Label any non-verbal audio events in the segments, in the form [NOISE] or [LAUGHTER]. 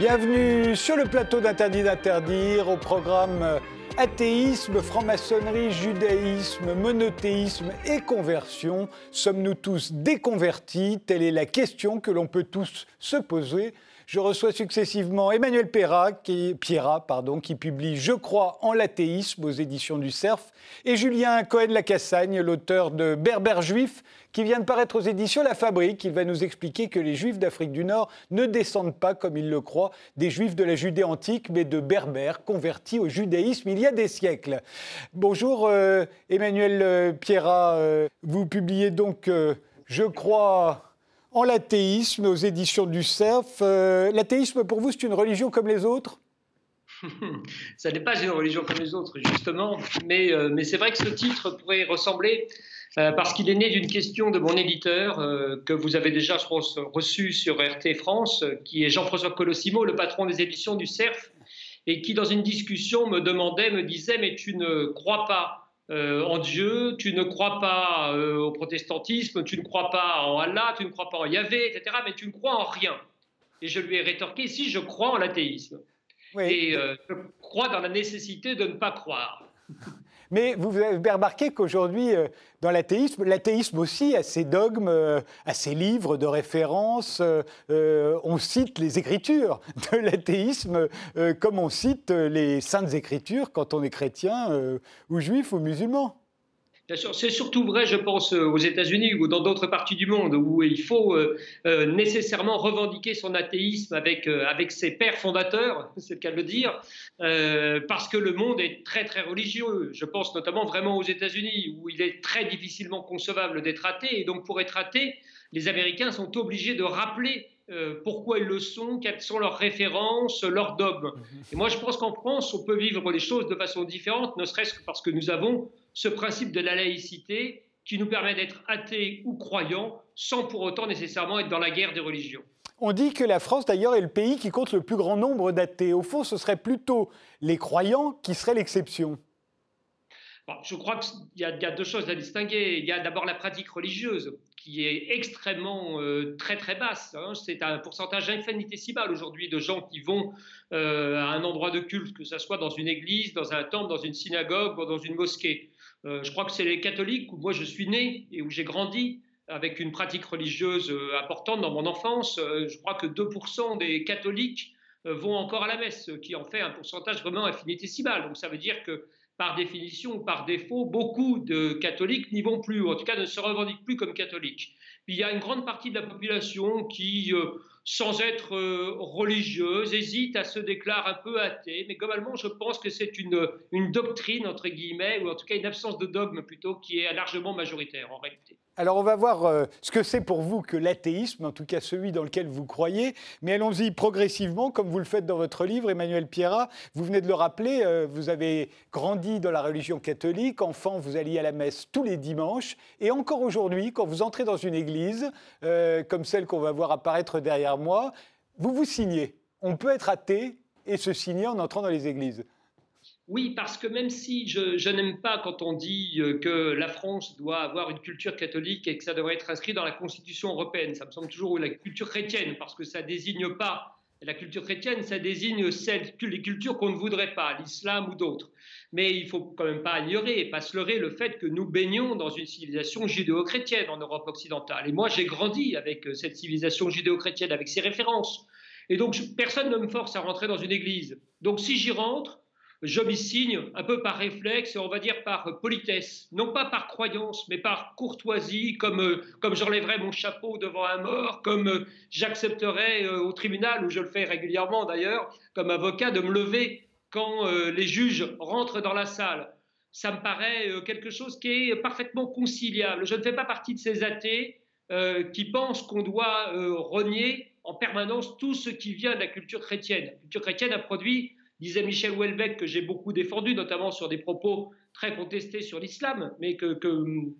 Bienvenue sur le plateau d'Interdit d'interdire au programme euh, Athéisme, franc-maçonnerie, judaïsme, monothéisme et conversion. Sommes-nous tous déconvertis? Telle est la question que l'on peut tous se poser je reçois successivement Emmanuel Perra, qui, pardon, qui publie Je crois en l'athéisme aux éditions du Cerf, et Julien Cohen-Lacassagne, l'auteur de Berbère juif, qui vient de paraître aux éditions La Fabrique. Il va nous expliquer que les juifs d'Afrique du Nord ne descendent pas, comme il le croit, des juifs de la Judée antique, mais de berbères convertis au judaïsme il y a des siècles. Bonjour euh, Emmanuel euh, Pierrat, euh, vous publiez donc Je crois en l'athéisme aux éditions du CERF. L'athéisme, pour vous, c'est une religion comme les autres? [LAUGHS] Ça n'est pas une religion comme les autres, justement, mais c'est vrai que ce titre pourrait ressembler, euh, parce qu'il est né d'une question de mon éditeur, que vous avez déjà reçu sur RT France, qui est Jean-François Colossimo, le patron des éditions du CERF, et qui, dans une discussion, me demandait, me disait, mais tu ne crois pas euh, en Dieu, tu ne crois pas euh, au protestantisme, tu ne crois pas en Allah, tu ne crois pas en Yahvé, etc., mais tu ne crois en rien. Et je lui ai rétorqué, si je crois en l'athéisme. Et euh, je crois dans la nécessité de ne pas croire. Mais vous avez remarqué qu'aujourd'hui, euh, dans l'athéisme, l'athéisme aussi a ses dogmes, euh, a ses livres de référence. Euh, on cite les écritures de [LAUGHS] l'athéisme comme on cite les saintes écritures quand on est chrétien ou juif ou musulman. C'est surtout vrai, je pense, aux États-Unis ou dans d'autres parties du monde où il faut euh, euh, nécessairement revendiquer son athéisme avec, euh, avec ses pères fondateurs, [LAUGHS] c'est le cas de le dire, parce que le monde est très très religieux. Je pense notamment vraiment aux États-Unis où il est très difficilement concevable d'être athée et donc pour être athée, les Américains sont obligés de rappeler pourquoi ils le sont, quelles sont leurs références, leurs dogmes. Et moi, je pense qu'en France, on peut vivre les choses de façon différente, ne serait-ce que parce que nous avons ce principe de la laïcité qui nous permet d'être athées ou croyants sans pour autant nécessairement être dans la guerre des religions. On dit que la France, d'ailleurs, est le pays qui compte le plus grand nombre d'athées. Au fond, ce serait plutôt les croyants qui seraient l'exception. je crois qu'il y, a deux choses à distinguer. Il y a d'abord la pratique religieuse, qui est extrêmement euh, très très basse. Hein. C'est un pourcentage infinitésimal aujourd'hui de gens qui vont euh, à un endroit de culte, que ce soit dans une église, dans un temple, dans une synagogue ou dans une mosquée. Euh, je crois que c'est les catholiques où moi je suis né et où j'ai grandi avec une pratique religieuse euh, importante dans mon enfance. Euh, je crois que 2% des catholiques vont encore à la messe, ce qui en fait un pourcentage vraiment infinitésimal. Donc ça veut dire que par définition ou par défaut, beaucoup de catholiques n'y vont plus, ou en tout cas ne se revendiquent plus comme catholiques. Puis il y a une grande partie de la population qui sans être euh, religieuse, hésite à se déclarer un peu athée, mais globalement, je pense que c'est une, une doctrine, entre guillemets, ou en tout cas une absence de dogme plutôt, qui est largement majoritaire en réalité. Alors on va voir euh, ce que c'est pour vous que l'athéisme, en tout cas celui dans lequel vous croyez, mais allons-y progressivement, comme vous le faites dans votre livre, Emmanuel Pierrat. Vous venez de le rappeler, euh, vous avez grandi dans la religion catholique, enfant vous alliez à la messe tous les dimanches, et encore aujourd'hui, quand vous entrez dans une église, comme celle qu'on va voir apparaître derrière moi, vous vous signez. On peut être athée et se signer en entrant dans les églises. Oui, parce que même si je, n'aime pas quand on dit euh, que la France doit avoir une culture catholique et que ça devrait être inscrit dans la Constitution européenne, ça me semble toujours la culture chrétienne, parce que ça désigne pas la culture chrétienne, ça désigne les cultures qu'on ne voudrait pas, l'islam ou d'autres. Mais il faut quand même pas ignorer et pas se leurrer le fait que nous baignons dans une civilisation judéo-chrétienne en Europe occidentale. Et moi, j'ai grandi avec euh, cette civilisation judéo-chrétienne, avec ses références. Et donc, personne ne me force à rentrer dans une église. Donc, si j'y rentre, je m'y signe un peu par réflexe, on va dire par politesse, non pas par croyance, mais par courtoisie, comme, euh, comme j'enlèverais mon chapeau devant un mort, comme euh, j'accepterais euh, au tribunal, où je le fais régulièrement d'ailleurs, comme avocat, de me lever quand les juges rentrent dans la salle. Ça me paraît quelque chose qui est parfaitement conciliable. Je ne fais pas partie de ces athées qui pensent qu'on doit renier en permanence tout ce qui vient de la culture chrétienne. La culture chrétienne a produit disait Michel Houellebecq, que j'ai beaucoup défendu, notamment sur des propos très contestés sur l'islam, mais que,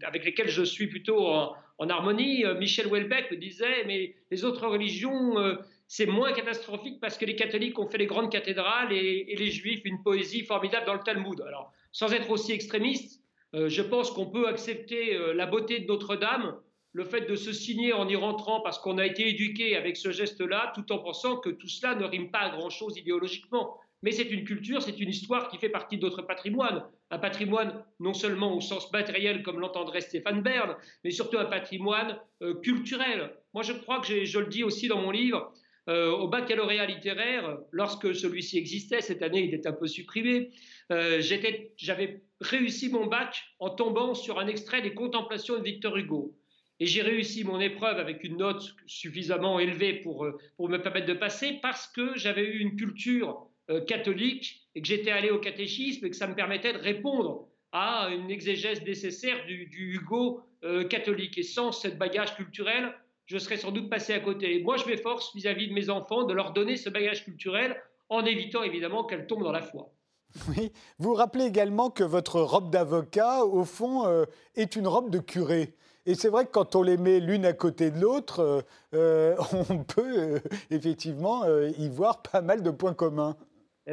avec lesquels je suis plutôt en, harmonie. Euh, Michel Houellebecq disait, mais les autres religions, euh, c'est moins catastrophique parce que les catholiques ont fait les grandes cathédrales et, les juifs une poésie formidable dans le Talmud. Alors, sans être aussi extrémiste, euh, je pense qu'on peut accepter la beauté de Notre-Dame le fait de se signer en y rentrant parce qu'on a été éduqué avec ce geste-là, tout en pensant que tout cela ne rime pas à grand-chose idéologiquement. Mais c'est une culture, c'est une histoire qui fait partie d'autres patrimoines. Un patrimoine non seulement au sens matériel, comme l'entendrait Stéphane Bern, mais surtout un patrimoine euh, culturel. Moi, je crois que je le dis aussi dans mon livre, euh, au baccalauréat littéraire, lorsque celui-ci existait, cette année il est un peu supprimé, euh, j'avais réussi mon bac en tombant sur un extrait des Contemplations de Victor Hugo. Et j'ai réussi mon épreuve avec une note suffisamment élevée pour, euh, me permettre de passer parce que j'avais eu une culture catholique et que j'étais allé au catéchisme et que ça me permettait de répondre à une exégèse nécessaire du, Hugo catholique. Et sans cette bagage culturel, je serais sans doute passé à côté. Moi, je m'efforce vis-à-vis de mes enfants de leur donner ce bagage culturel en évitant évidemment qu'elles tombent dans la foi. Oui, vous rappelez également que votre robe d'avocat, au fond, est une robe de curé. Et c'est vrai que quand on les met l'une à côté de l'autre, euh, euh, [LAUGHS] on peut euh, effectivement y voir pas mal de points communs.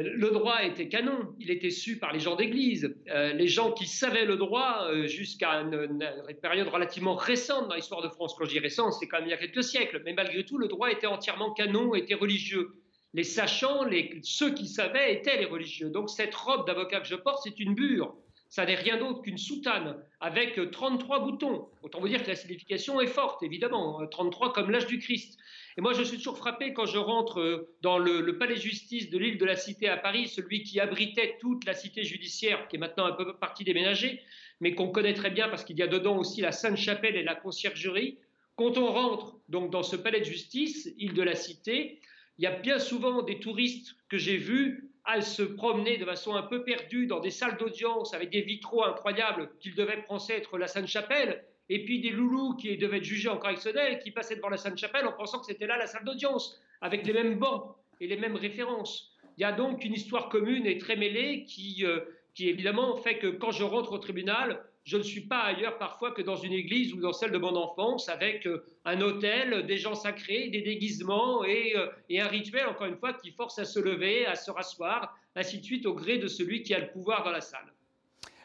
Le droit était canon, il était su par les gens d'église. les gens qui savaient le droit jusqu'à une, période relativement récente dans l'histoire de France, quand je dis récente, c'est quand même il y a quelques siècles, mais malgré tout, le droit était entièrement canon, était religieux. Les sachants, ceux qui savaient étaient les religieux. Donc cette robe d'avocat que je porte, c'est une bure ça n'est rien d'autre qu'une soutane avec 33 boutons. Autant vous dire que la signification est forte, évidemment, 33 comme l'âge du Christ. Et moi, je suis toujours frappé quand je rentre euh, dans le, palais de justice de l'île de la Cité à Paris, celui qui abritait toute la cité judiciaire, qui est maintenant un peu partie déménagée, mais qu'on connaît très bien parce qu'il y a dedans aussi la Sainte-Chapelle et la conciergerie. Quand on rentre donc dans ce palais de justice, île de la Cité, il y a bien souvent des touristes que j'ai vus à se promener de façon un peu perdue dans des salles d'audience avec des vitraux incroyables qu'ils devaient penser être la Sainte-Chapelle, et puis des loulous qui devaient être jugés en correctionnel qui passaient devant la Sainte-Chapelle en pensant que c'était là la salle d'audience, avec les mêmes bancs et les mêmes références. Il y a donc une histoire commune et très mêlée qui, euh, qui évidemment fait que quand je rentre au tribunal, je ne suis pas ailleurs parfois que dans une église ou dans celle de mon enfance, avec euh, un hôtel, des gens sacrés, des déguisements euh, et, un rituel, encore une fois, qui force à se lever, à se rasseoir, ainsi de suite, au gré de celui qui a le pouvoir dans la salle.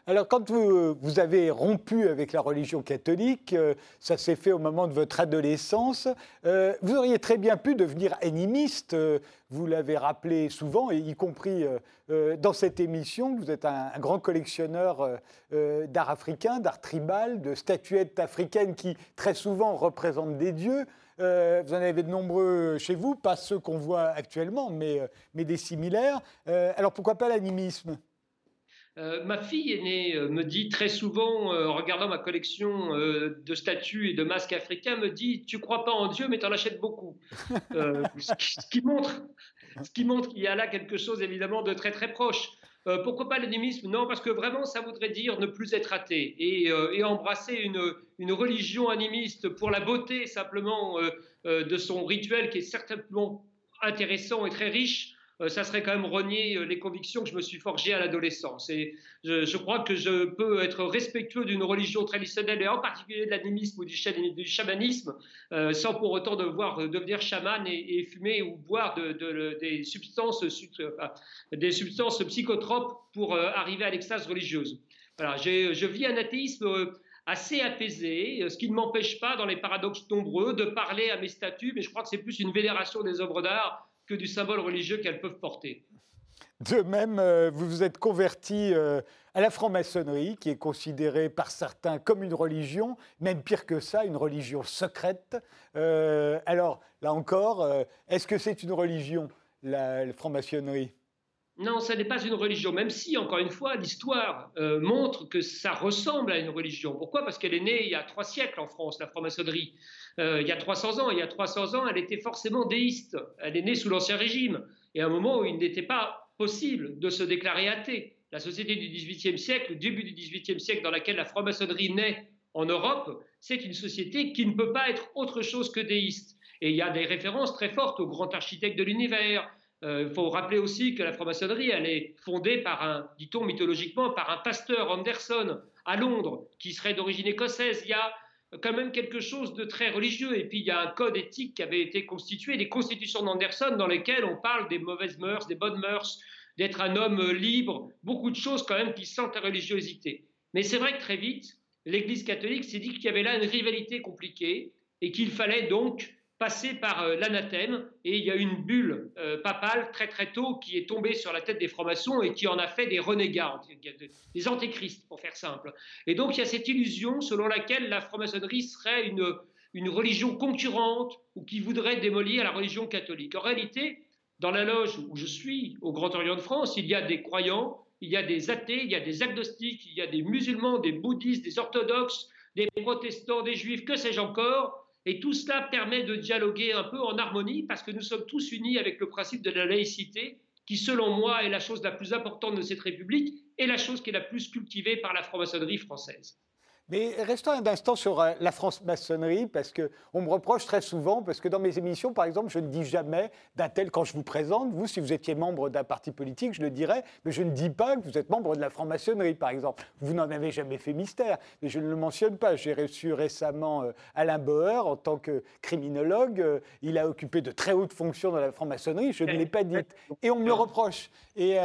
Alors, quand vous, avez rompu avec la religion catholique, euh, ça s'est fait au moment de votre adolescence, euh, vous auriez très bien pu devenir animiste, euh, vous l'avez rappelé souvent, y compris dans cette émission, vous êtes un, grand collectionneur d'art africain, d'art tribal, de statuettes africaines qui très souvent représentent des dieux. vous en avez de nombreux chez vous, pas ceux qu'on voit actuellement, mais des similaires. alors pourquoi pas l'animisme? Euh, ma fille aînée euh, me dit très souvent, euh, en regardant ma collection de statues et de masques africains, me dit Tu crois pas en Dieu, mais tu en achètes beaucoup. [LAUGHS] ce, qui, montre, ce qui montre qu'il y a là quelque chose évidemment de très très proche. pourquoi pas l'animisme? Non, parce que vraiment, ça voudrait dire ne plus être athée et, et embrasser une, une, religion animiste pour la beauté simplement de son rituel qui est certainement intéressant et très riche. Euh, ça serait quand même renier euh, les convictions que je me suis forgées à l'adolescence. Et je, crois que je peux être respectueux d'une religion traditionnelle, et en particulier de l'animisme ou du, chamanisme, euh, sans pour autant devoir devenir chaman et, fumer ou boire des, substances, des substances psychotropes pour arriver à l'extase religieuse. Voilà, je vis un athéisme assez apaisé, ce qui ne m'empêche pas, dans les paradoxes nombreux, de parler à mes statues, mais je crois que c'est plus une vénération des œuvres d'art du symbole religieux qu'elles peuvent porter. De même, euh, vous vous êtes converti euh, à la franc-maçonnerie, qui est considérée par certains comme une religion, même pire que ça, une religion secrète. Euh, alors, là encore, est-ce que c'est une religion, la, franc-maçonnerie? Non, ce n'est pas une religion, même si, encore une fois, l'histoire montre que ça ressemble à une religion. Pourquoi? Parce qu'elle est née il y a trois siècles en France, la franc-maçonnerie. Euh, il y a 300 ans. Il y a 300 ans, elle était forcément déiste. Elle est née sous l'Ancien Régime. Et à un moment où il n'était pas possible de se déclarer athée. La société du XVIIIe siècle, le début du XVIIIe siècle, dans laquelle la franc-maçonnerie naît en Europe, c'est une société qui ne peut pas être autre chose que déiste. Et il y a des références très fortes au grand architecte de l'univers. Euh, il faut rappeler aussi que la franc-maçonnerie, elle est fondée par un, dit-on mythologiquement, par un pasteur Anderson à Londres, qui serait d'origine écossaise. Il y a quand même quelque chose de très religieux. Et puis il y a un code éthique qui avait été constitué, des constitutions d'Anderson dans lesquelles on parle des mauvaises mœurs, des bonnes mœurs, d'être un homme libre, beaucoup de choses quand même qui sentent la religiosité. Mais c'est vrai que très vite, l'Église catholique s'est dit qu'il y avait là une rivalité compliquée et qu'il fallait donc passer par euh, l'anathème. Et il y a une bulle euh, papale très très tôt qui est tombée sur la tête des francs-maçons et qui en a fait des renégats, des antéchrists pour faire simple. Et donc il y a cette illusion selon laquelle la franc-maçonnerie serait une, une religion concurrente ou qui voudrait démolir la religion catholique. En réalité, dans la loge où je suis, au Grand Orient de France, il y a des croyants, il y a des athées, il y a des agnostiques, il y a des musulmans, des bouddhistes, des orthodoxes, des protestants, des juifs, que sais-je encore, et tout cela permet de dialoguer un peu en harmonie parce que nous sommes tous unis avec le principe de la laïcité qui, selon moi, est la chose la plus importante de cette République et la chose qui est la plus cultivée par la franc-maçonnerie française. Mais restons un instant sur euh, la franc-maçonnerie, parce qu'on me reproche très souvent, parce que dans mes émissions, par exemple, je ne dis jamais d'un tel, quand je vous présente, vous, si vous étiez membre d'un parti politique, je le dirais, mais je ne dis pas que vous êtes membre de la franc-maçonnerie, par exemple. Vous n'en avez jamais fait mystère, mais je ne le mentionne pas. J'ai reçu récemment euh, Alain Bauer en tant que criminologue. Euh, il a occupé de très hautes fonctions dans la franc-maçonnerie, je ne l'ai pas dit. Et on me le reproche. Et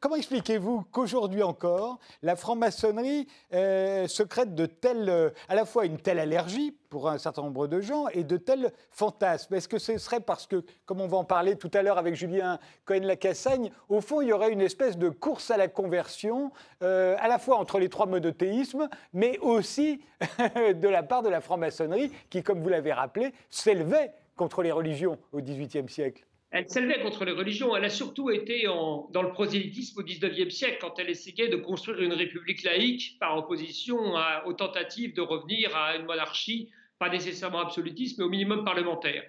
comment expliquez-vous qu'aujourd'hui encore, la franc-maçonnerie euh, secrète de telle, euh, à la fois une telle allergie pour un certain nombre de gens et de tels fantasmes. Est-ce que ce serait parce que, comme on va en parler tout à l'heure avec Julien Cohen-Lacassagne, au fond, il y aurait une espèce de course à la conversion, euh, à la fois entre les trois monothéismes, mais aussi [LAUGHS] de la part de la franc-maçonnerie, qui, comme vous l'avez rappelé, s'élevait contre les religions au XVIIIe siècle? Elle s'élevait contre les religions. Elle a surtout été dans le prosélytisme au XIXe siècle, quand elle essayait de construire une république laïque par opposition aux tentatives de revenir à une monarchie, pas nécessairement absolutiste, mais au minimum parlementaire.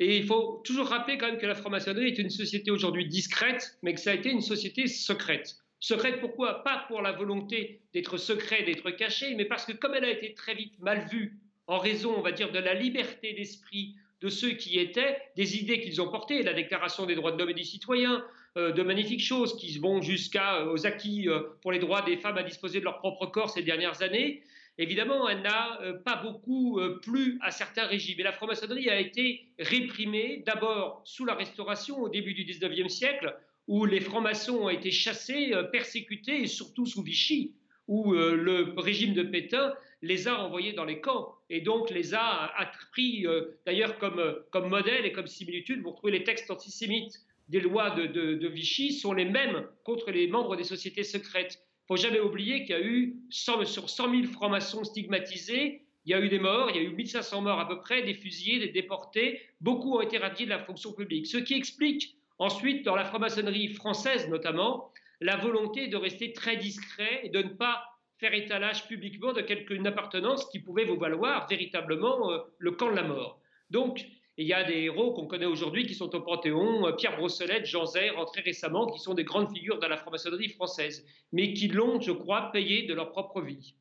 Et il faut toujours rappeler quand même que la franc-maçonnerie est une société aujourd'hui discrète, mais que ça a été une société secrète. Secrète pourquoi? Pas pour la volonté d'être secret, d'être caché, mais parce que comme elle a été très vite mal vue en raison, on va dire, de la liberté d'esprit, de ceux qui étaient des idées qu'ils ont portées, la Déclaration des droits de l'homme et des citoyens, euh, de magnifiques choses qui vont jusqu'aux euh, acquis euh, pour les droits des femmes à disposer de leur propre corps ces dernières années. Évidemment, elle n'a pas beaucoup plu à certains régimes. Et la franc-maçonnerie a été réprimée d'abord sous la Restauration au début du XIXe siècle, où les francs-maçons ont été chassés, persécutés, et surtout sous Vichy, où le régime de Pétain les a envoyés dans les camps et donc les a, pris euh, d'ailleurs comme, euh, comme modèle et comme similitude. Vous retrouvez les textes antisémites des lois de, Vichy sont les mêmes contre les membres des sociétés secrètes. Il ne faut jamais oublier qu'il y a eu sur 100 000 francs-maçons stigmatisés, il y a eu des morts, il y a eu 1500 morts à peu près, des fusillés, des déportés. Beaucoup ont été radiés de la fonction publique. Ce qui explique ensuite, dans la franc-maçonnerie française notamment, la volonté de rester très discret et de ne pas faire étalage publiquement de quelque appartenance qui pouvait vous valoir véritablement euh, le camp de la mort. Donc, il y a des héros qu'on connaît aujourd'hui qui sont au Panthéon, euh, Pierre Brossolette, Jean Zay, rentrés récemment, qui sont des grandes figures de la franc-maçonnerie française, mais qui l'ont, je crois, payé de leur propre vie.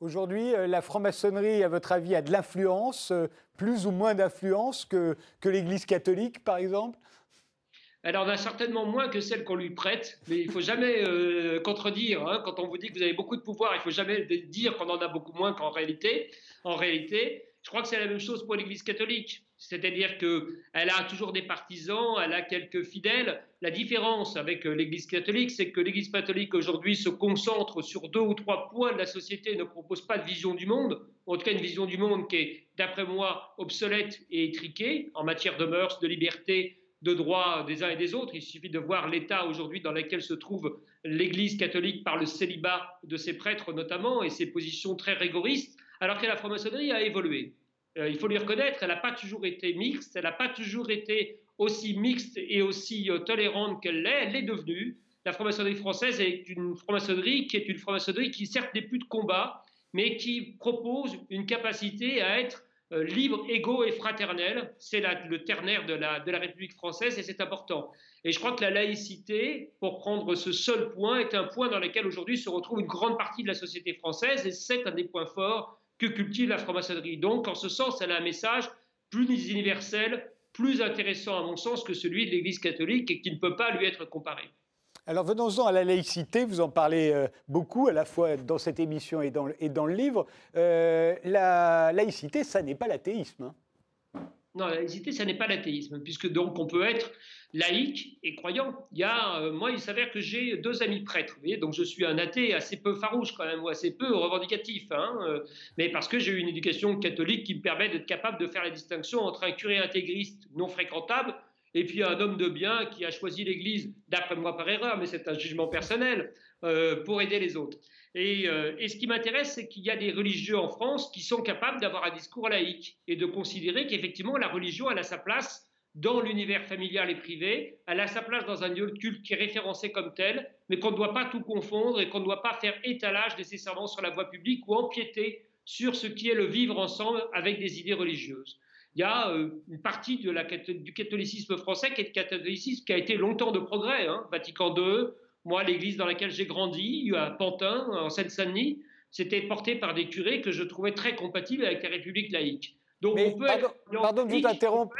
Aujourd'hui, euh, la franc-maçonnerie, à votre avis, a de l'influence, plus ou moins d'influence que, que l'Église catholique, par exemple? Elle en a certainement moins que celle qu'on lui prête, mais il ne faut jamais euh, contredire. Hein. quand on vous dit que vous avez beaucoup de pouvoir, il ne faut jamais dire qu'on en a beaucoup moins qu'en réalité. En réalité, je crois que c'est la même chose pour l'Église catholique. C'est-à-dire qu'elle a toujours des partisans, elle a quelques fidèles. La différence avec euh, l'Église catholique, c'est que l'Église catholique aujourd'hui se concentre sur deux ou trois points de la société, ne propose pas de vision du monde, en tout cas une vision du monde qui est, d'après moi, obsolète et étriquée en matière de mœurs, de liberté, de droits des uns et des autres. Il suffit de voir l'état aujourd'hui dans lequel se trouve l'Église catholique par le célibat de ses prêtres notamment et ses positions très rigoristes, alors que la franc-maçonnerie a évolué. Euh, il faut lui reconnaître, elle n'a pas toujours été mixte, elle n'a pas toujours été aussi mixte et aussi euh, tolérante qu'elle l'est, elle l'est devenue. La franc-maçonnerie française est une franc-maçonnerie qui est une franc-maçonnerie qui certes n'est plus de combat, mais qui propose une capacité à être libre, égaux et fraternel. C'est le ternaire de la, de la République française et c'est important. Et je crois que la laïcité, pour prendre ce seul point, est un point dans lequel aujourd'hui se retrouve une grande partie de la société française et c'est un des points forts que cultive la franc-maçonnerie. Donc, en ce sens, elle a un message plus universel, plus intéressant à mon sens que celui de l'Église catholique et qui ne peut pas lui être comparé. Alors venons-en à la laïcité, vous en parlez euh, beaucoup, à la fois dans cette émission et dans, le livre. Euh, la laïcité, ça n'est pas l'athéisme. Hein. Non, la laïcité, ça n'est pas l'athéisme, puisque donc on peut être laïque et croyant. Il y a, euh, moi, il s'avère que j'ai deux amis prêtres, donc je suis un athée assez peu farouche quand même, ou assez peu revendicatif, hein, mais parce que j'ai eu une éducation catholique qui me permet d'être capable de faire la distinction entre un curé intégriste non fréquentable et puis un homme de bien qui a choisi l'Église, d'après moi par erreur, mais c'est un jugement personnel, euh, pour aider les autres. Et, et, ce qui m'intéresse, c'est qu'il y a des religieux en France qui sont capables d'avoir un discours laïque et de considérer qu'effectivement la religion elle a sa place dans l'univers familial et privé, elle a sa place dans un lieu de culte qui est référencé comme tel, mais qu'on ne doit pas tout confondre et qu'on ne doit pas faire étalage nécessairement sur la voie publique ou empiéter sur ce qui est le vivre ensemble avec des idées religieuses. Il y a euh, une partie de la, du catholicisme français qui est le catholicisme qui a été longtemps de progrès. Hein. Vatican II, moi, l'église dans laquelle j'ai grandi, à Pantin, en Seine-Saint-Denis, c'était porté par des curés que je trouvais très compatibles avec la République laïque. Donc on peut pardon, pardon de vous interrompre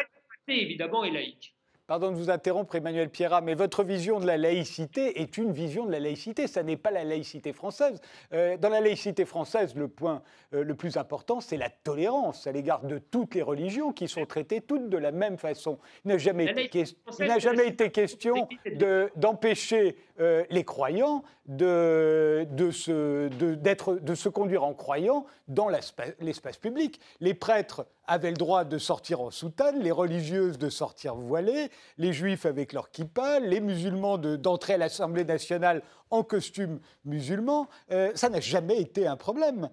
évidemment, est laïque. Pardon de vous interrompre, Emmanuel Pierrat, mais votre vision de la laïcité est une vision de la laïcité. Ça n'est pas la laïcité française. Euh, dans la laïcité française, le point euh, le plus important, c'est la tolérance à l'égard de toutes les religions qui sont traitées toutes de la même façon. Il n'a jamais, été, jamais été question d'empêcher euh, les croyants de, se, de se conduire en croyant dans l'espace public. Les prêtres avaient le droit de sortir en soutane, les religieuses de sortir voilées, les juifs avec leur kippa, les musulmans d'entrer à l'Assemblée nationale en costume musulman. Euh, ça n'a jamais été un problème.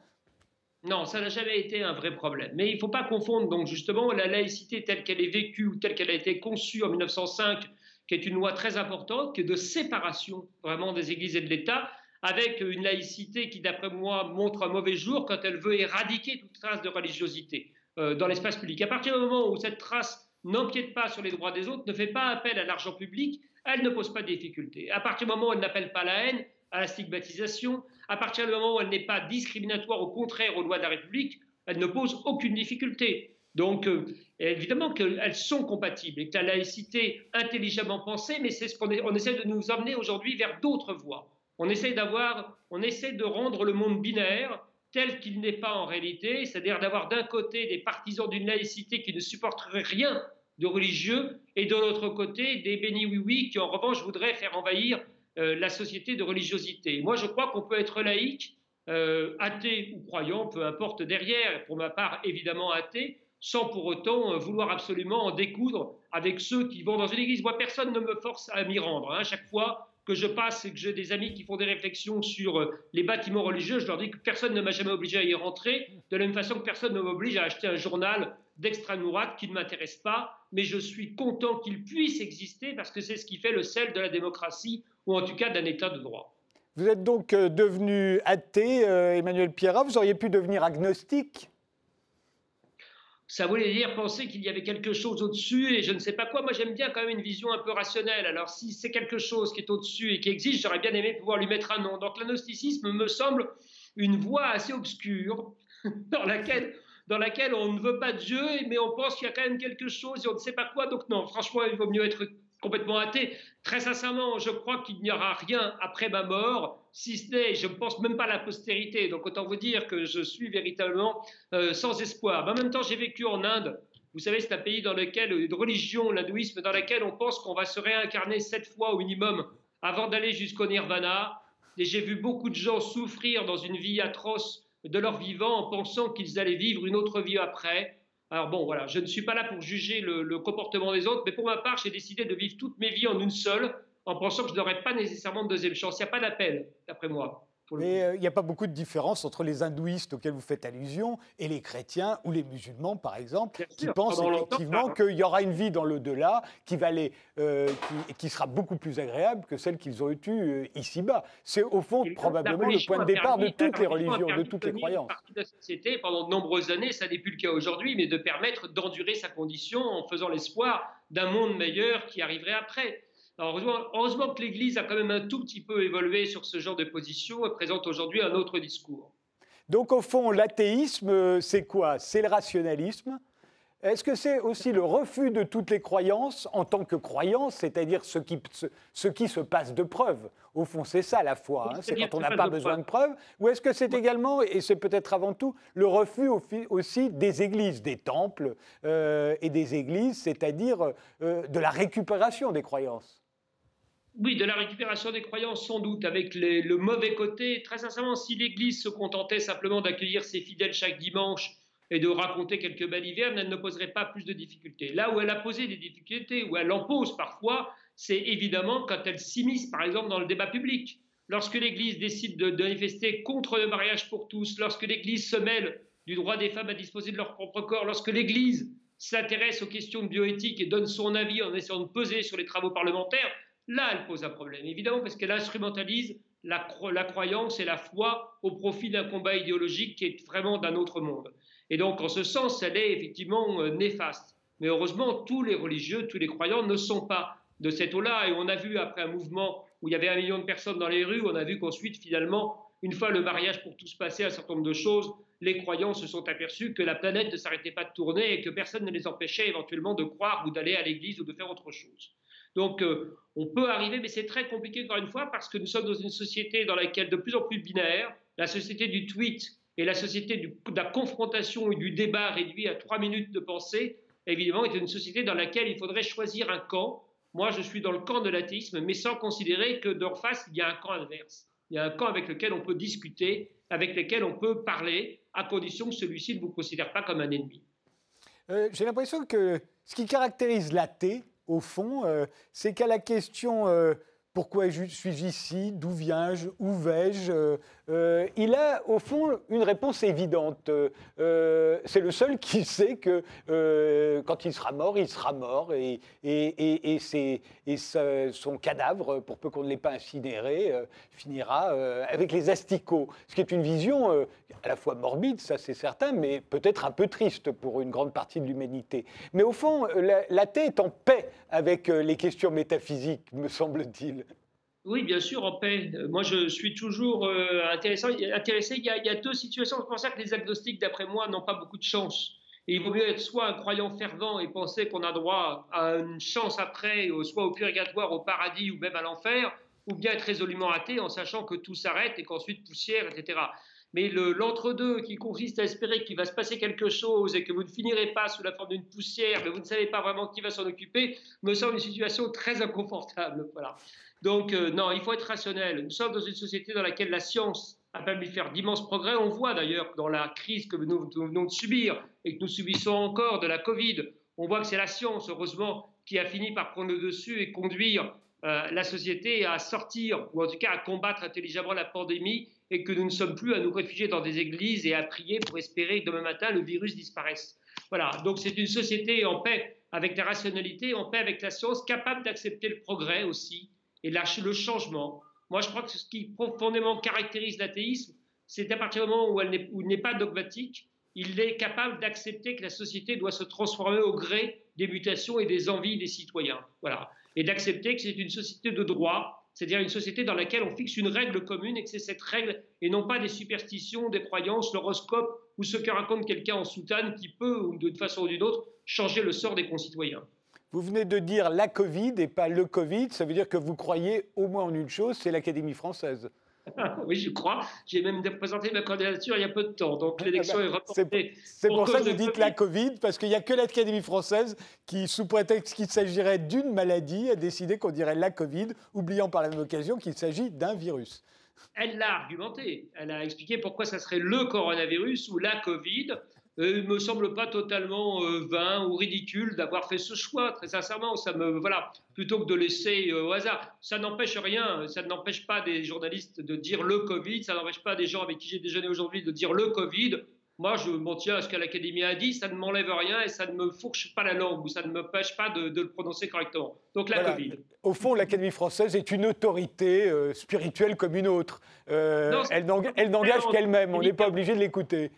Non, ça n'a jamais été un vrai problème. Mais il ne faut pas confondre donc justement la laïcité telle qu'elle est vécue ou telle qu'elle a été conçue en 1905, qui est une loi très importante, qui est de séparation vraiment des églises et de l'État, avec une laïcité qui, d'après moi, montre un mauvais jour quand elle veut éradiquer toute trace de religiosité euh, dans l'espace public. À partir du moment où cette trace n'empiète pas sur les droits des autres, ne fait pas appel à l'argent public, elle ne pose pas de difficultés. À partir du moment où elle n'appelle pas la haine, à la stigmatisation, à partir du moment où elle n'est pas discriminatoire, au contraire aux lois de la République, elle ne pose aucune difficulté. Donc, euh, évidemment qu'elles sont compatibles et que la laïcité intelligemment pensée, mais c'est ce qu'on on essaie de nous emmener aujourd'hui vers d'autres voies. On essaie d'avoir, on essaie de rendre le monde binaire tel qu'il n'est pas en réalité, c'est-à-dire d'avoir d'un côté des partisans d'une laïcité qui ne supporteraient rien de religieux, et de l'autre côté des bénis oui-oui qui en revanche voudraient faire envahir euh, la société de religiosité. Moi je crois qu'on peut être laïque, euh, athée ou croyant, peu importe derrière, pour ma part évidemment athée, sans pour autant euh, vouloir absolument en découdre avec ceux qui vont dans une église. Moi personne ne me force à m'y rendre. Hein. Chaque fois que je passe et que j'ai des amis qui font des réflexions sur euh, les bâtiments religieux, je leur dis que personne ne m'a jamais obligé à y rentrer, de la même façon que personne ne m'oblige à acheter un journal d'extrême droite qui ne m'intéresse pas, mais je suis content qu'il puisse exister parce que c'est ce qui fait le sel de la démocratie, ou en tout cas d'un État de droit. Vous êtes donc euh, devenu athée, Emmanuel Pierrat, vous auriez pu devenir agnostique ça voulait dire penser qu'il y avait quelque chose au-dessus et je ne sais pas quoi. Moi, j'aime bien quand même une vision un peu rationnelle. Alors, si c'est quelque chose qui est au-dessus et qui existe, j'aurais bien aimé pouvoir lui mettre un nom. Donc, l'agnosticisme me semble une voie assez obscure [LAUGHS] dans laquelle, dans laquelle on ne veut pas Dieu, mais on pense qu'il y a quand même quelque chose et on ne sait pas quoi. Donc, non, franchement, il vaut mieux être complètement athée. Très sincèrement, je crois qu'il n'y aura rien après ma mort, si ce n'est, je ne pense même pas à la postérité. Donc autant vous dire que je suis véritablement euh, sans espoir. Mais en même temps, j'ai vécu en Inde. Vous savez, c'est un pays dans lequel, une religion, l'hindouisme, dans laquelle on pense qu'on va se réincarner sept fois au minimum avant d'aller jusqu'au nirvana. Et j'ai vu beaucoup de gens souffrir dans une vie atroce de leur vivant en pensant qu'ils allaient vivre une autre vie après. Alors bon, voilà, je ne suis pas là pour juger le, comportement des autres, mais pour ma part, j'ai décidé de vivre toutes mes vies en une seule, en pensant que je n'aurais pas nécessairement de deuxième chance. Il n'y a pas d'appel, d'après moi. Mais euh, il n'y a pas beaucoup de différence entre les hindouistes auxquels vous faites allusion et les chrétiens ou les musulmans, par exemple, qui pensent effectivement qu'il y aura une vie dans l'au-delà qui, va euh, qui, qui, sera beaucoup plus agréable que celle qu'ils ont eue euh, ici-bas. C'est au fond probablement le point de départ de toutes les religions, de toutes les croyances. Partie de la société pendant de nombreuses années, ça n'est plus le cas aujourd'hui, mais de permettre d'endurer sa condition en faisant l'espoir d'un monde meilleur qui arriverait après heureusement, que l'Église a quand même un tout petit peu évolué sur ce genre de position et présente aujourd'hui un autre discours. Donc au fond, l'athéisme, c'est quoi? C'est le rationalisme. Est-ce que c'est aussi le refus de toutes les croyances en tant que croyance, c'est-à-dire ce qui, ce, qui, se passe de preuve? Au fond, c'est ça la foi, hein, c'est quand on n'a pas besoin de preuves. Ou est-ce que c'est également, et c'est peut-être avant tout, le refus aussi des églises, des temples euh, et des églises, c'est-à-dire euh, de la récupération des croyances? Oui, de la récupération des croyances, sans doute, avec le mauvais côté. Très sincèrement, si l'Église se contentait simplement d'accueillir ses fidèles chaque dimanche et de raconter quelques balivernes, elle ne poserait pas plus de difficultés. Là où elle a posé des difficultés, où elle en pose parfois, c'est évidemment quand elle s'immisce, par exemple, dans le débat public. Lorsque l'Église décide de, manifester contre le mariage pour tous, lorsque l'Église se mêle du droit des femmes à disposer de leur propre corps, lorsque l'Église s'intéresse aux questions de bioéthique et donne son avis en essayant de peser sur les travaux parlementaires, là, elle pose un problème, évidemment, parce qu'elle instrumentalise la, croyance et la foi au profit d'un combat idéologique qui est vraiment d'un autre monde. Et donc, en ce sens, elle est effectivement euh, néfaste. Mais heureusement, tous les religieux, tous les croyants ne sont pas de cette eau-là. Et on a vu, après un mouvement où il y avait un million de personnes dans les rues, on a vu qu'ensuite, finalement, une fois le mariage pour tous passé, un certain nombre de choses, les croyants se sont aperçus que la planète ne s'arrêtait pas de tourner et que personne ne les empêchait éventuellement de croire ou d'aller à l'église ou de faire autre chose. Donc, euh, on peut arriver, mais c'est très compliqué encore une fois parce que nous sommes dans une société dans laquelle de plus en plus binaire, la société du tweet et la société de la confrontation et du débat réduit à trois minutes de pensée, évidemment, est une société dans laquelle il faudrait choisir un camp. Moi, je suis dans le camp de l'athéisme, mais sans considérer que d'en face, il y a un camp adverse. Il y a un camp avec lequel on peut discuter, avec lequel on peut parler, à condition que celui-ci ne vous considère pas comme un ennemi. Euh, j'ai l'impression que ce qui caractérise l'athée, au fond, euh, c'est qu'à la question euh, pourquoi je suis ici, d'où viens-je, où vais-je, euh, il a au fond une réponse évidente. Euh, c'est le seul qui [LAUGHS] sait que euh, quand il sera mort, il sera mort et, son cadavre, pour peu qu'on ne l'ait pas incinéré, finira avec les asticots. Ce qui est une vision à la fois morbide, ça c'est certain, mais peut-être un peu triste pour une grande partie de l'humanité. Mais au fond, la, la est en paix avec les questions métaphysiques, me semble-t-il. Oui, bien sûr, en paix. Moi, je suis toujours euh, intéressé. Il y, a, deux situations. C'est pour ça que les agnostiques, d'après moi, n'ont pas beaucoup de chance. Et il vaut mieux être soit un croyant fervent et penser qu'on a droit à une chance après, soit au purgatoire, au paradis ou même à l'enfer, ou bien être résolument athée en sachant que tout s'arrête et qu'ensuite poussière, etc. Mais l'entre-deux qui consiste à espérer qu'il va se passer quelque chose et que vous ne finirez pas sous la forme d'une poussière, mais vous ne savez pas vraiment qui va s'en occuper, me semble une situation très inconfortable. Voilà. Donc, euh, non, il faut être rationnel. Nous sommes dans une société dans laquelle la science a permis de faire d'immenses progrès. On voit d'ailleurs dans la crise que nous, venons de subir et que nous subissons encore de la Covid, on voit que c'est la science, heureusement, qui a fini par prendre le dessus et conduire euh, la société à sortir, ou en tout cas à combattre intelligemment la pandémie, et que nous ne sommes plus à nous réfugier dans des églises et à prier pour espérer que demain matin le virus disparaisse. Voilà, donc c'est une société en paix avec la rationalité, en paix avec la science, capable d'accepter le progrès aussi, et le changement. Moi, je crois que ce qui profondément caractérise l'athéisme, c'est à partir du moment où, elle n'est pas dogmatique, il est capable d'accepter que la société doit se transformer au gré des mutations et des envies des citoyens. Voilà. Et d'accepter que c'est une société de droit, c'est-à-dire une société dans laquelle on fixe une règle commune et que c'est cette règle et non pas des superstitions, des croyances, l'horoscope ou ce que raconte quelqu'un en soutane qui peut, d'une façon ou d'une autre, changer le sort des concitoyens. Vous venez de dire la Covid et pas le Covid. Ça veut dire que vous croyez au moins en une chose, c'est l'Académie française. [LAUGHS] oui, je crois. J'ai même présenté ma candidature il y a peu de temps. Donc ah l'élection bah, est reportée. C'est pour, ça que vous dites la Covid, parce qu'il n'y a que l'Académie française qui, sous prétexte qu'il s'agirait d'une maladie, a décidé qu'on dirait la Covid, oubliant par la même occasion qu'il s'agit d'un virus. Elle l'a argumenté. Elle a expliqué pourquoi ça serait le coronavirus ou la Covid. Euh, il me semble pas totalement euh, vain ou ridicule d'avoir fait ce choix. Très sincèrement, ça me voilà plutôt que de laisser euh, au hasard. Ça n'empêche rien. Ça n'empêche pas des journalistes de dire le Covid. Ça n'empêche pas des gens avec qui j'ai déjeuné aujourd'hui de dire le Covid. Moi, je m'en tiens à ce que l'Académie a dit. Ça ne m'enlève rien et ça ne me fourche pas la langue ou ça ne me pêche pas de, le prononcer correctement. Donc la Covid. Au fond, l'Académie française est une autorité spirituelle comme une autre. elle n'engage qu'elle-même. On n'est pas obligé de l'écouter.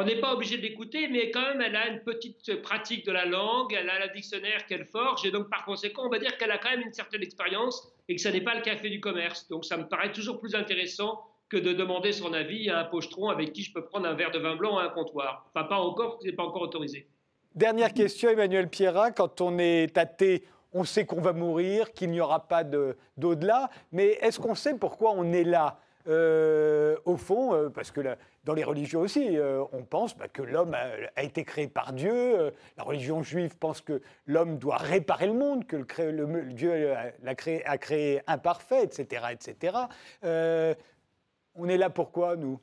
On n'est pas obligé de l'écouter, mais quand même, elle a une petite pratique de la langue, elle a le dictionnaire qu'elle forge, et donc par conséquent, on va dire qu'elle a quand même une certaine expérience et que ça n'est pas le café du commerce. Donc ça me paraît toujours plus intéressant que de demander son avis à un pochetron avec qui je peux prendre un verre de vin blanc à un comptoir. Enfin, pas encore, parce que ce n'est pas encore autorisé. Dernière question, Emmanuel Pierrat. Quand on est athée, on sait qu'on va mourir, qu'il n'y aura pas d'au-delà, mais est-ce qu'on sait pourquoi on est là? Euh, au fond, euh, parce que dans les religions aussi, euh, on pense bah, que l'homme a, été créé par Dieu. la religion juive pense que l'homme doit réparer le monde, que Dieu a créé imparfait, etc. etc. on est là pourquoi, nous?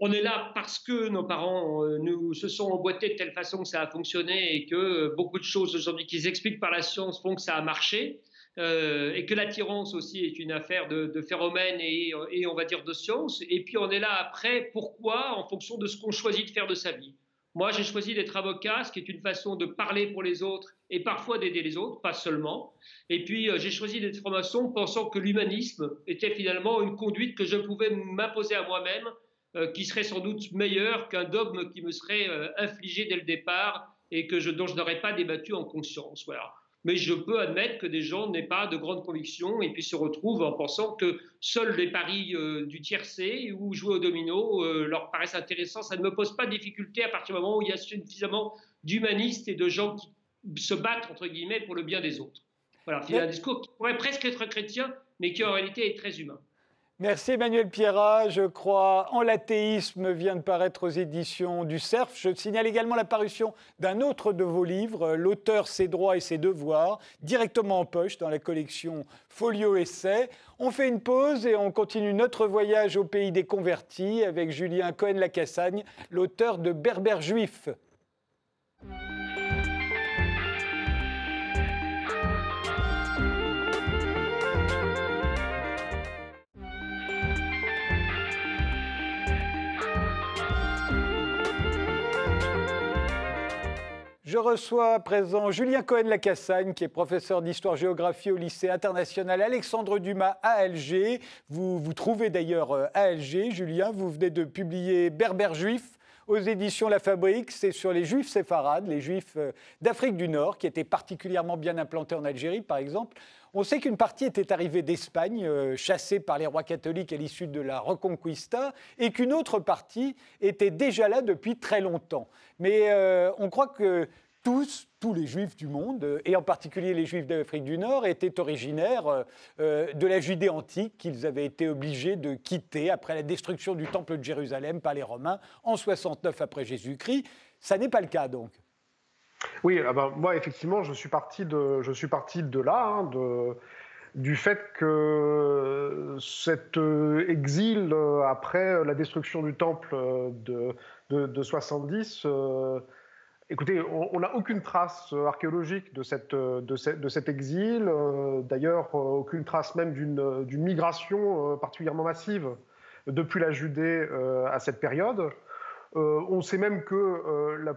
On est là parce que nos parents nous se sont emboîtés de telle façon que ça a fonctionné et que beaucoup de choses aujourd'hui qui s'expliquent par la science font que ça a marché. Euh, et que l'attirance aussi est une affaire de, de phénomènes et, on va dire de science. Et puis on est là après, pourquoi En fonction de ce qu'on choisit de faire de sa vie. Moi, j'ai choisi d'être avocat, ce qui est une façon de parler pour les autres et parfois d'aider les autres, pas seulement. Et puis, euh, j'ai choisi d'être franc-maçon pensant que l'humanisme était finalement une conduite que je pouvais m'imposer à moi-même, euh, qui serait sans doute meilleure qu'un dogme qui me serait infligé dès le départ et que je, dont je n'aurais pas débattu en conscience. Voilà mais je peux admettre que des gens n'aient pas de grandes convictions et puis se retrouvent en pensant que seuls les paris euh, du tiercé ou jouer au domino euh, leur paraissent intéressants. Ça ne me pose pas de difficulté à partir du moment où il y a suffisamment d'humanistes et de gens qui se battent, entre guillemets, pour le bien des autres. Voilà, c'est un discours qui pourrait presque être chrétien, mais qui en réalité est très humain. Merci Emmanuel Pierrat. Je crois en l'athéisme vient de paraître aux éditions du CERF. Je signale également la parution d'un autre de vos livres, L'auteur, ses droits et ses devoirs, directement en poche dans la collection Folio Essai. On fait une pause et on continue notre voyage au pays des convertis avec Julien Cohen-Lacassagne, l'auteur de Berbère juif. Je reçois à présent Julien Cohen-Lacassagne, qui est professeur d'histoire-géographie au lycée international Alexandre Dumas à Alger. Vous vous trouvez d'ailleurs euh, à Alger. Julien, vous venez de publier Berbère juif aux éditions La Fabrique. C'est sur les juifs séfarades, les juifs euh, d'Afrique du Nord, qui étaient particulièrement bien implantés en Algérie, par exemple. On sait qu'une partie était arrivée d'Espagne, euh, chassée par les rois catholiques à l'issue de la Reconquista, et qu'une autre partie était déjà là depuis très longtemps. Mais on croit que tous, tous les juifs du monde, euh, et en particulier les juifs d'Afrique du Nord, étaient originaires euh, euh, de la Judée antique qu'ils avaient été obligés de quitter après la destruction du temple de Jérusalem par les Romains en 69 après Jésus-Christ. Ça n'est pas le cas donc. Oui, ah ben, moi effectivement, je suis parti de, je suis parti de là, hein, de, du fait que cet exil après la destruction du temple de 70 Écoutez, on n'a aucune trace euh, archéologique de, cette, euh, cet exil, euh, d'ailleurs aucune trace même d'une migration particulièrement massive depuis la Judée à cette période. on sait même que la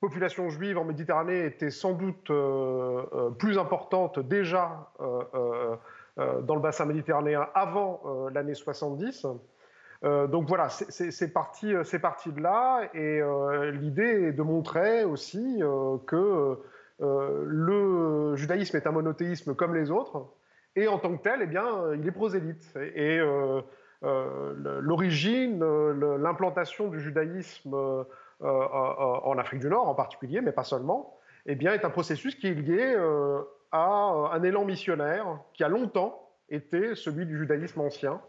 population juive en Méditerranée était sans doute plus importante déjà dans le bassin méditerranéen avant l'année 70. Euh, donc voilà, c'est parti, euh, parti de là, et euh, l'idée est de montrer aussi que le judaïsme est un monothéisme comme les autres, et en tant que tel, eh bien, il est prosélyte. Et, l'origine, l'implantation du judaïsme en Afrique du Nord en particulier, mais pas seulement, eh bien, est un processus qui est lié à un élan missionnaire qui a longtemps été celui du judaïsme ancien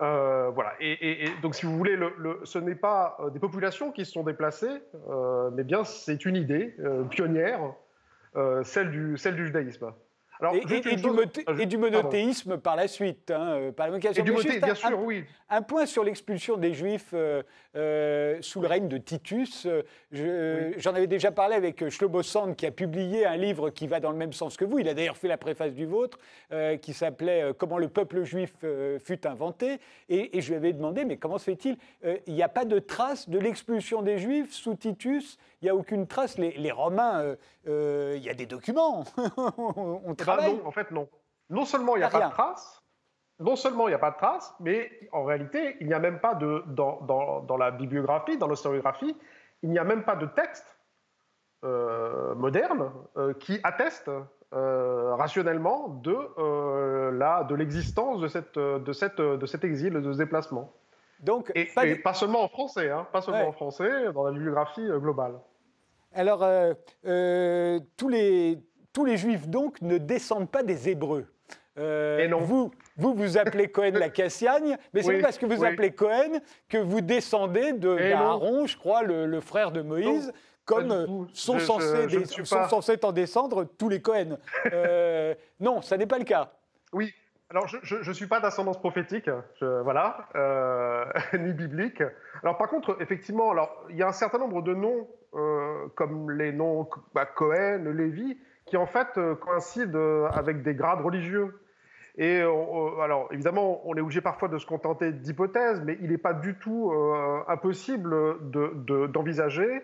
euh, voilà. Et, donc, si vous voulez, ce n'est pas euh, des populations qui se sont déplacées, euh, mais bien c'est une idée pionnière, celle, du, celle du judaïsme et, du monothéisme par la suite. Hein, par la et du monothéisme, bien sûr, oui. Un point sur l'expulsion des Juifs euh, euh, sous le règne de Titus. J'en avais déjà parlé avec Shlomo Sand, qui a publié un livre qui va dans le même sens que vous. Il a d'ailleurs fait la préface du vôtre, euh, qui s'appelait Comment le peuple juif fut inventé. Et, je lui avais demandé, mais comment se fait-il Il n'y a pas de trace de l'expulsion des Juifs sous Titus il n'y a aucune trace. Les, Romains, il y a des documents. [LAUGHS] On travaille. non, en fait, non. Non seulement il n'y a, pas de traces, non seulement il n'y a pas de traces, mais en réalité, il n'y a même pas de. Dans, la bibliographie, dans l'historiographie, il n'y a même pas de texte euh, moderne euh, qui atteste euh, rationnellement de, de l'existence de, cette, de, cette, de cet exil, de ce déplacement. Donc, et, pas, seulement en français, hein, pas seulement en français, dans la bibliographie globale. Alors, tous, les, tous les juifs, donc, ne descendent pas des Hébreux. Et non. Vous, vous vous appelez Cohen la Cassiagne, mais c'est parce que vous appelez Cohen que vous descendez de Aaron, je crois, le, frère de Moïse. comme sont, censés, sont censés en descendre tous les Cohen. [LAUGHS] non, ça n'est pas le cas. Oui, alors, je ne suis pas d'ascendance prophétique, voilà, euh, [LAUGHS] ni biblique. Alors, par contre, effectivement, alors, il y a un certain nombre de noms, euh, comme les noms bah, Cohen, Lévi, qui en fait euh, coïncident avec des grades religieux. Et alors, évidemment, on est obligé parfois de se contenter d'hypothèses, mais il n'est pas du tout impossible d'envisager de,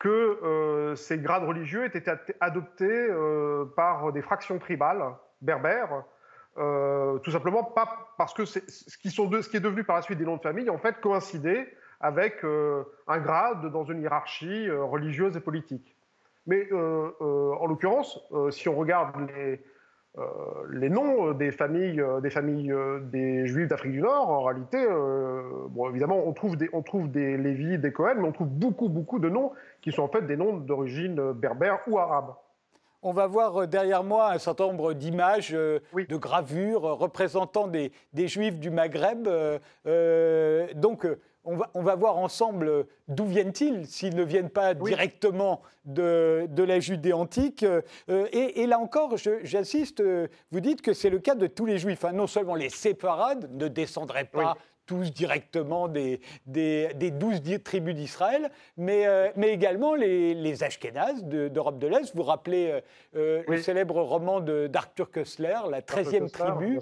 que ces grades religieux aient été adoptés par des fractions tribales berbères euh, tout simplement pas parce que ce qui, ce qui est devenu par la suite des noms de famille, en fait, coïncidait avec euh, un grade dans une hiérarchie euh, religieuse et politique. Mais en l'occurrence, si on regarde les, les noms des familles, des, familles des Juifs d'Afrique du Nord, en réalité, bon, évidemment, on trouve, des, on trouve des Lévi, des Cohen, mais on trouve beaucoup, beaucoup de noms qui sont en fait des noms d'origine berbère ou arabe. On va voir euh, derrière moi un certain nombre d'images, euh, de gravures euh, représentant des, juifs du Maghreb. donc, on va, voir ensemble d'où viennent-ils, s'ils ne viennent pas directement de, la Judée antique. Et, là encore, j'insiste, vous dites que c'est le cas de tous les juifs. Hein. Non seulement les séparades ne descendraient pas tous directement des, des, douze tribus d'Israël, mais, euh, mais également les, les Ashkénazes d'Europe de, l'Est. Vous rappelez euh, euh, le célèbre roman d'Arthur Kessler, La 13e tribu.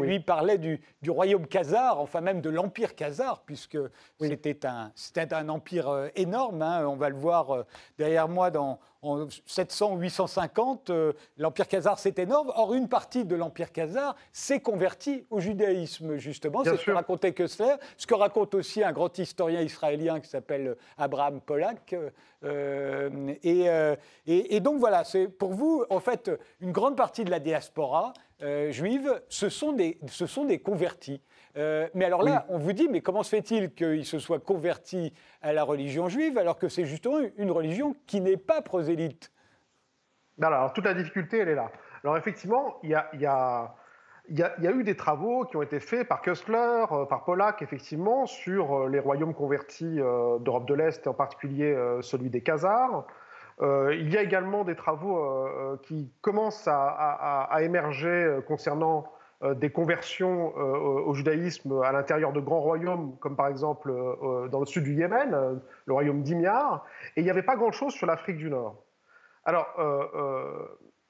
Lui parlait du, du royaume khazar, enfin même de l'empire khazar, puisque c'était un, un empire énorme. Hein. on va le voir derrière moi dans, en 700 ou 850, l'Empire khazar, c'est énorme. Or, une partie de l'Empire khazar s'est convertie au judaïsme, justement. C'est ce que racontait Kessler, ce que raconte aussi un grand historien israélien qui s'appelle Abraham Pollack. Euh, euh, et, et, donc, voilà, c'est pour vous, en fait, une grande partie de la diaspora euh, juive, ce sont des, ce sont des convertis. Euh, mais alors là, on vous dit, mais comment se fait-il qu'il se soit converti à la religion juive alors que c'est justement une religion qui n'est pas prosélyte? Alors, toute la difficulté, elle est là. Alors, effectivement, il y a, y, a, y a, eu des travaux qui ont été faits par Kessler, euh, par Pollack, effectivement, sur euh, les royaumes convertis d'Europe de l'Est, en particulier celui des Khazars. il y a également des travaux qui commencent à émerger concernant des conversions euh, au judaïsme à l'intérieur de grands royaumes, comme par exemple euh, dans le sud du Yémen, le royaume d'Imyar, et il n'y avait pas grand-chose sur l'Afrique du Nord. Alors,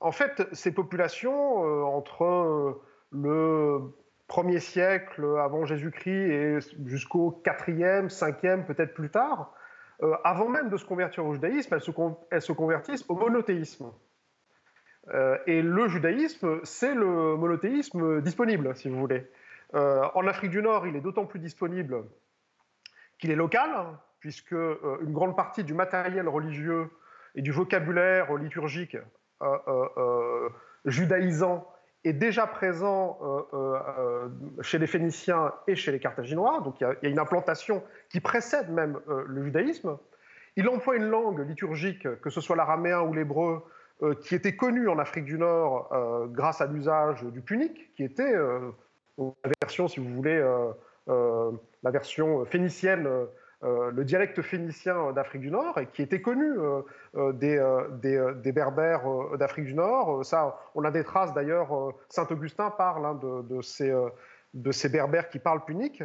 en fait, ces populations, entre le 1er siècle avant Jésus-Christ et jusqu'au 4e, 5e, peut-être plus tard, avant même de se convertir au judaïsme, elles se convertissent au monothéisme. Euh, et le judaïsme, c'est le monothéisme disponible, si vous voulez. Euh, en Afrique du Nord, il est d'autant plus disponible qu'il est local, puisque euh, une grande partie du matériel religieux et du vocabulaire liturgique judaïsant est déjà présent chez les Phéniciens et chez les Carthaginois. Donc il y, a une implantation qui précède même le judaïsme. Il emploie une langue liturgique, que ce soit l'araméen ou l'hébreu, qui était connu en Afrique du Nord euh, grâce à l'usage du punique, qui était euh, la version, si vous voulez, la version phénicienne, le dialecte phénicien d'Afrique du Nord, et qui était connu des, berbères d'Afrique du Nord. Ça, on a des traces d'ailleurs, Saint Augustin parle hein, de, ces, de ces berbères qui parlent punique.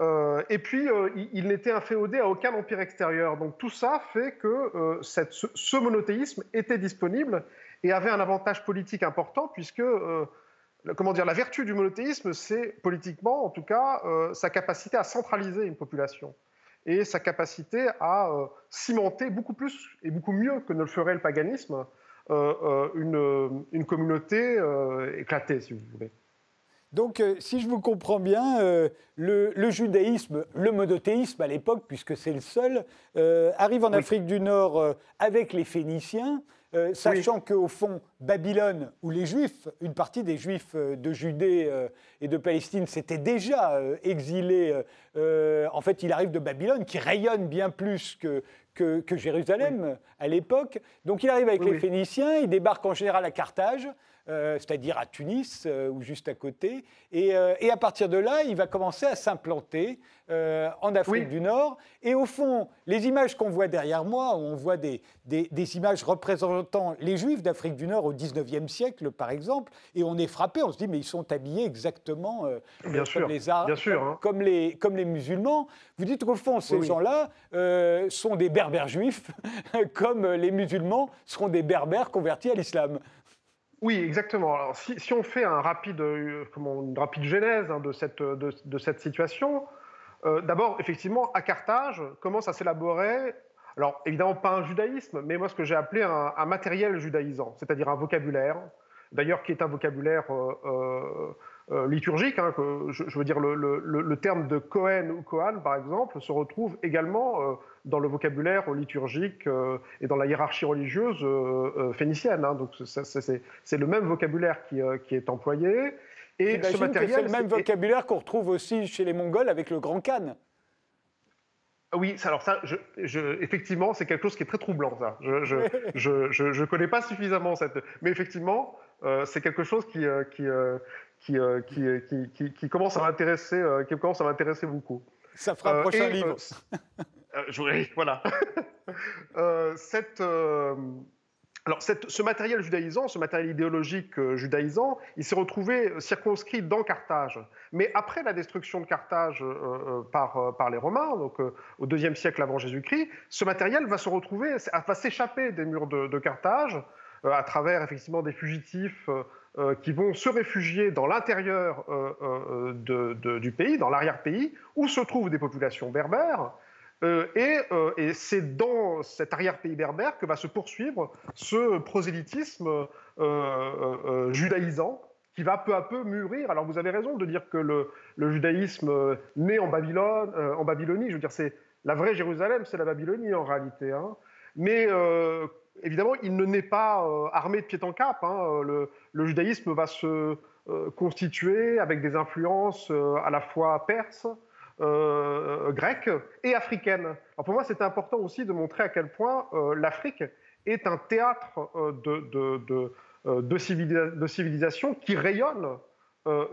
Euh, et puis, euh, il, n'était inféodé à aucun empire extérieur. Donc tout ça fait que euh, ce, monothéisme était disponible et avait un avantage politique important, puisque, comment dire, la vertu du monothéisme, c'est politiquement, en tout cas, sa capacité à centraliser une population et sa capacité à cimenter beaucoup plus et beaucoup mieux que ne le ferait le paganisme une, communauté éclatée, si vous voulez. Donc, euh, si je vous comprends bien, euh, le, judaïsme, le monothéisme à l'époque, puisque c'est le seul, euh, arrive en Afrique du Nord avec les Phéniciens, sachant qu'au fond, Babylone, où les Juifs, une partie des Juifs de Judée et de Palestine s'étaient déjà exilés, en fait, il arrive de Babylone, qui rayonne bien plus que, que, Jérusalem à l'époque. Donc il arrive avec les Phéniciens, il débarque en général à Carthage. Euh, c'est-à-dire à Tunis euh, ou juste à côté. Euh, et, à partir de là, il va commencer à s'implanter en Afrique du Nord. Et au fond, les images qu'on voit derrière moi, on voit des, des, images représentant les Juifs d'Afrique du Nord au 19e siècle, par exemple, et on est frappé, on se dit, mais ils sont habillés exactement comme les Arabes, hein. comme, les, comme les musulmans. Vous dites qu'au fond, ces gens-là sont des berbères juifs, [LAUGHS] comme les musulmans seront des berbères convertis à l'islam. Oui, exactement. Alors, si, on fait un rapide, euh, une rapide genèse hein, de, cette, de, cette situation, euh, d'abord, effectivement, à Carthage, commence à s'élaborer, alors évidemment pas un judaïsme, mais moi ce que j'ai appelé un, matériel judaïsant, c'est-à-dire un vocabulaire, d'ailleurs qui est un vocabulaire euh, euh, liturgique. Hein, je, veux dire, le, terme de Cohen ou Kohan, par exemple, se retrouve également dans le vocabulaire liturgique euh, et dans la hiérarchie religieuse phénicienne. Hein. donc c'est le même vocabulaire qui, qui est employé. Et ce matériel, c'est le même vocabulaire qu'on retrouve aussi chez les Mongols avec le Grand Khan. Oui, alors ça, je, effectivement, c'est quelque chose qui est très troublant, ça. Je ne connais pas suffisamment cette... Mais effectivement, c'est quelque chose qui, qui, euh, euh, qui, qui, qui, commence à m'intéresser, euh, qui commence à m'intéresser beaucoup. Ça fera un prochain livre. [LAUGHS] Je, [LAUGHS] voilà. [LAUGHS] cette, alors, cette, ce matériel judaïsant, ce matériel idéologique judaïsant, il s'est retrouvé circonscrit dans Carthage. Mais après la destruction de Carthage par, les Romains, donc au IIe siècle avant Jésus-Christ, ce matériel va se retrouver, va s'échapper des murs de, de Carthage à travers effectivement des fugitifs euh, qui vont se réfugier dans l'intérieur euh, euh, du pays, dans l'arrière-pays, où se trouvent des populations berbères. Et, c'est dans cet arrière-pays berbère que va se poursuivre ce prosélytisme judaïsant qui va peu à peu mûrir. Alors vous avez raison de dire que le, judaïsme naît en Babylone, en Babylonie. Je veux dire, c'est la vraie Jérusalem, c'est la Babylonie en réalité. Hein. Mais évidemment, il ne naît pas euh, armé de pied en cap. Hein. Le, judaïsme va se euh, constituer avec des influences euh, à la fois perses, grecques et africaines. pour moi, c'est important aussi de montrer à quel point l'Afrique est un théâtre de, de, civilisation qui rayonne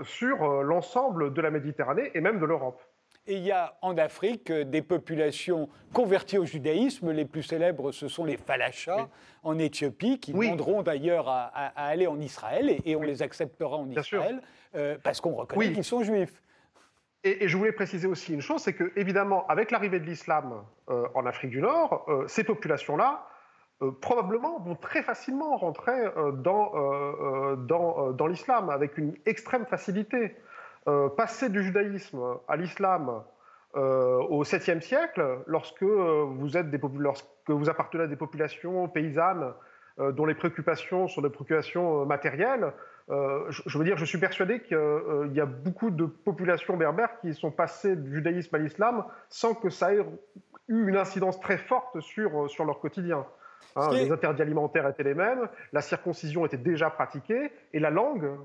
sur l'ensemble de la Méditerranée et même de l'Europe. Et il y a en Afrique euh, des populations converties au judaïsme. Les plus célèbres, ce sont les Falachas en Éthiopie, qui demanderont d'ailleurs à, aller en Israël, et, on les acceptera en Israël, euh, parce qu'on reconnaît qu'ils sont juifs. Et, je voulais préciser aussi une chose, c'est que évidemment, avec l'arrivée de l'islam euh, en Afrique du Nord, ces populations-là, probablement vont très facilement rentrer dans, l'islam avec une extrême facilité. Euh, passer du judaïsme à l'islam euh, au 7e siècle, lorsque euh, vous, êtes lorsque vous appartenez à des populations paysannes dont les préoccupations sont des préoccupations matérielles, je, veux dire, je suis persuadé qu'il y a beaucoup de populations berbères qui sont passées du judaïsme à l'islam sans que ça ait eu une incidence très forte sur, sur leur quotidien. Hein, les interdits alimentaires étaient les mêmes, la circoncision était déjà pratiquée, et la langue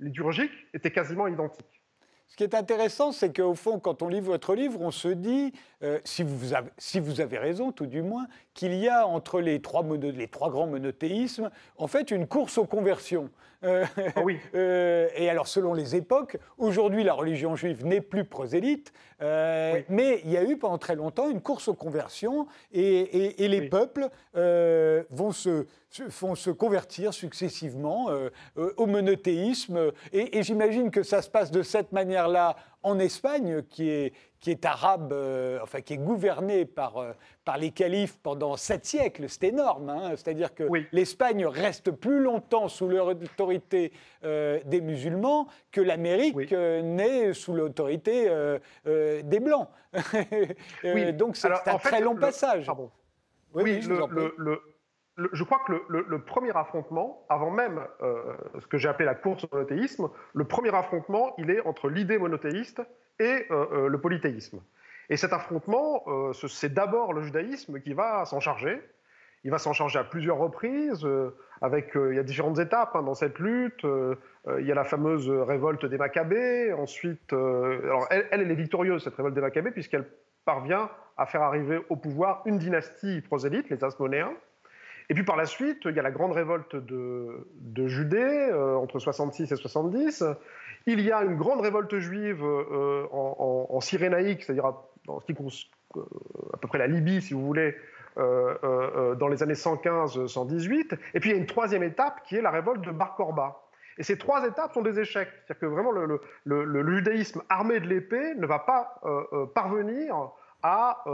liturgique était quasiment identique. Ce qui est intéressant, c'est qu'au fond, quand on lit votre livre, on se dit, euh, si, vous avez, si, vous avez, raison tout du moins, qu'il y a entre les trois, les trois, grands monothéismes, en fait, une course aux conversions. Euh, ah oui. [LAUGHS] Euh, et alors, selon les époques, aujourd'hui, la religion juive n'est plus prosélyte, mais il y a eu pendant très longtemps une course aux conversions, et, les peuples vont se font se convertir successivement euh, euh, au monothéisme. Et, j'imagine que ça se passe de cette manière-là en Espagne, qui est, qui est arabe, euh, enfin qui est gouvernée par, par les califes pendant sept siècles. C'est énorme. Hein. C'est-à-dire que l'Espagne reste plus longtemps sous l'autorité des musulmans que l'Amérique n'est sous l'autorité des Blancs. [LAUGHS] Donc c'est un très long passage. Oui, le, je crois que le, premier affrontement, avant même euh, ce que j'ai appelé la course au monothéisme, le premier affrontement, il est entre l'idée monothéiste et euh, euh, le polythéisme. Et cet affrontement, c'est d'abord le judaïsme qui va s'en charger. Il va s'en charger à plusieurs reprises, avec il y a différentes étapes hein, dans cette lutte. il y a la fameuse révolte des Maccabées. Ensuite, alors elle, elle, est victorieuse cette révolte des Maccabées puisqu'elle parvient à faire arriver au pouvoir une dynastie prosélyte, les Asmonéens. Et puis par la suite, il y a la grande révolte de, Judée euh, entre 66 et 70. Il y a une grande révolte juive euh, en, Cyrénaïque, c'est-à-dire dans ce qui euh, à peu près la Libye, si vous voulez, dans les années 115-118. Et puis il y a une troisième étape qui est la révolte de Bar Korba. Et ces trois étapes sont des échecs. C'est-à-dire que vraiment le, judaïsme armé de l'épée ne va pas parvenir à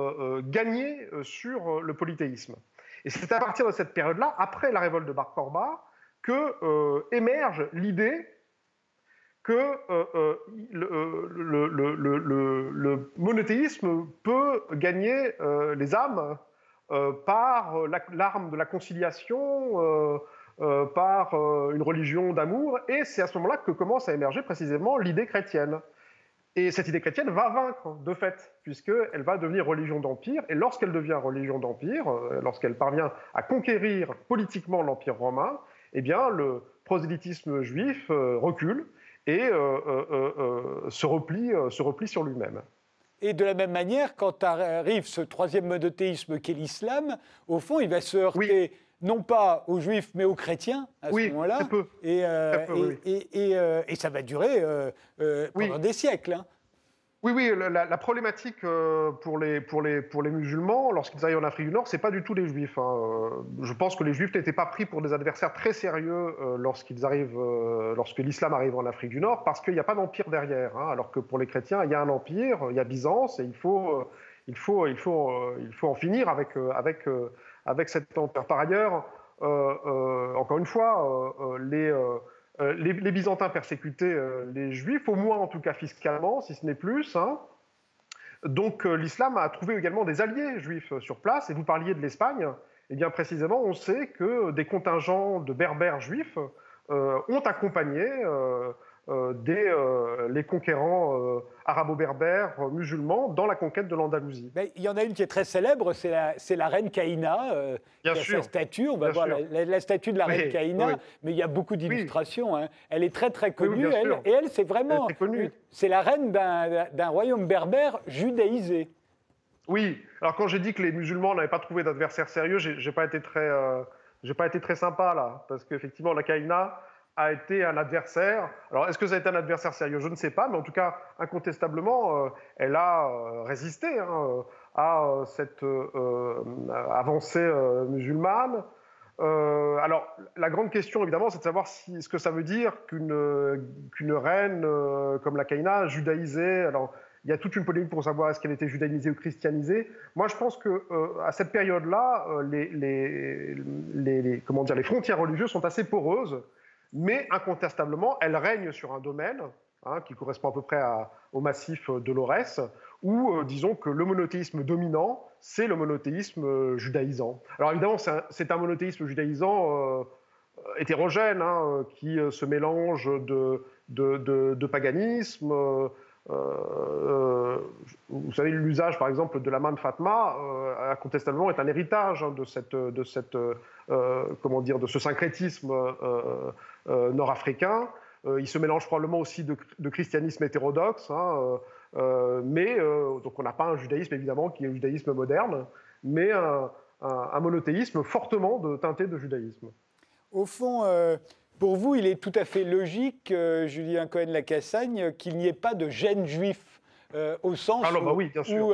gagner sur le polythéisme. Et c'est à partir de cette période-là, après la révolte de Bar Korba, que euh, émerge l'idée que euh, euh, le, monothéisme peut gagner les âmes par l'arme de la conciliation, par une religion d'amour, et c'est à ce moment-là que commence à émerger précisément l'idée chrétienne. Et cette idée chrétienne va vaincre, de fait, puisqu'elle va devenir religion d'empire. Et lorsqu'elle devient religion d'empire, euh, lorsqu'elle parvient à conquérir politiquement l'empire romain, eh bien, le prosélytisme juif euh, recule et euh, se, replie, se replie sur lui-même. Et de la même manière, quand arrive ce troisième monothéisme qu'est l'islam, au fond, il va se heurter non pas aux juifs, mais aux chrétiens à ce moment-là. Et, euh, et, et, euh, et, ça va durer euh, pendant des siècles. Hein. Oui, oui, la, problématique pour les, pour, les, pour les musulmans, lorsqu'ils arrivent en Afrique du Nord, c'est pas du tout les juifs. Hein. Je pense que les juifs n'étaient pas pris pour des adversaires très sérieux lorsqu'ils arrivent, lorsque l'islam arrive en Afrique du Nord, parce qu'il n'y a pas d'empire derrière. Hein. alors que pour les chrétiens, il y a un empire, il y a Byzance, et il faut, il faut, il faut, il faut en finir avec, avec avec cette empire. Par ailleurs, euh, euh, encore une fois, euh, les, les, Byzantins persécutaient les Juifs, au moins en tout cas fiscalement, si ce n'est plus. Hein. Donc l'islam a trouvé également des alliés juifs sur place. Et vous parliez de l'Espagne. Et eh bien précisément, on sait que des contingents de berbères juifs ont accompagné des, euh, les conquérants euh, arabo-berbères musulmans dans la conquête de l'Andalousie. il y en a une qui est très célèbre, c'est la, la, reine Kaïna, Bien qui sûr. sa statue. On va voir la, statue de la reine Kaïna, mais il y a beaucoup d'illustrations. Hein. Elle est très très connue, elle, et elle, c'est vraiment, c'est la reine d'un royaume berbère judaïsé. Oui. Alors quand j'ai dit que les musulmans n'avaient pas trouvé d'adversaire sérieux, j'ai pas été très, j'ai pas été très sympa là, parce qu'effectivement la Kaïna a été un adversaire. Alors, est-ce que ça a été un adversaire sérieux? Je ne sais pas, mais en tout cas, incontestablement, euh, elle a euh, résisté hein, euh, à cette avancée musulmane. alors, la grande question, évidemment, c'est de savoir ce que ça veut dire qu'une reine comme la Kaina judaïsée. Alors, il y a toute une polémique pour savoir est-ce qu'elle était judaïsée ou christianisée. Moi, je pense que à cette période-là, les, les frontières religieuses sont assez poreuses mais incontestablement, elle règne sur un domaine hein, qui correspond à peu près au massif de l'Aurès, où euh, disons que le monothéisme dominant, c'est le monothéisme euh, judaïsant. Alors évidemment, c'est un, monothéisme judaïsant euh, hétérogène, hein, qui se mélange de, paganisme. vous savez, l'usage, par exemple, de la main de Fatma, incontestablement, est un héritage hein, de, cette, de, cette, comment dire, de ce syncrétisme euh, nord-africain. Euh, il se mélange probablement aussi de, christianisme hétérodoxe, hein, euh, mais donc on n'a pas un judaïsme évidemment qui est un judaïsme moderne, mais un, monothéisme fortement de, teinté de judaïsme. Au fond, pour vous, il est tout à fait logique, Julien Cohen-Lacassagne, qu'il n'y ait pas de gène juif au sens bah où,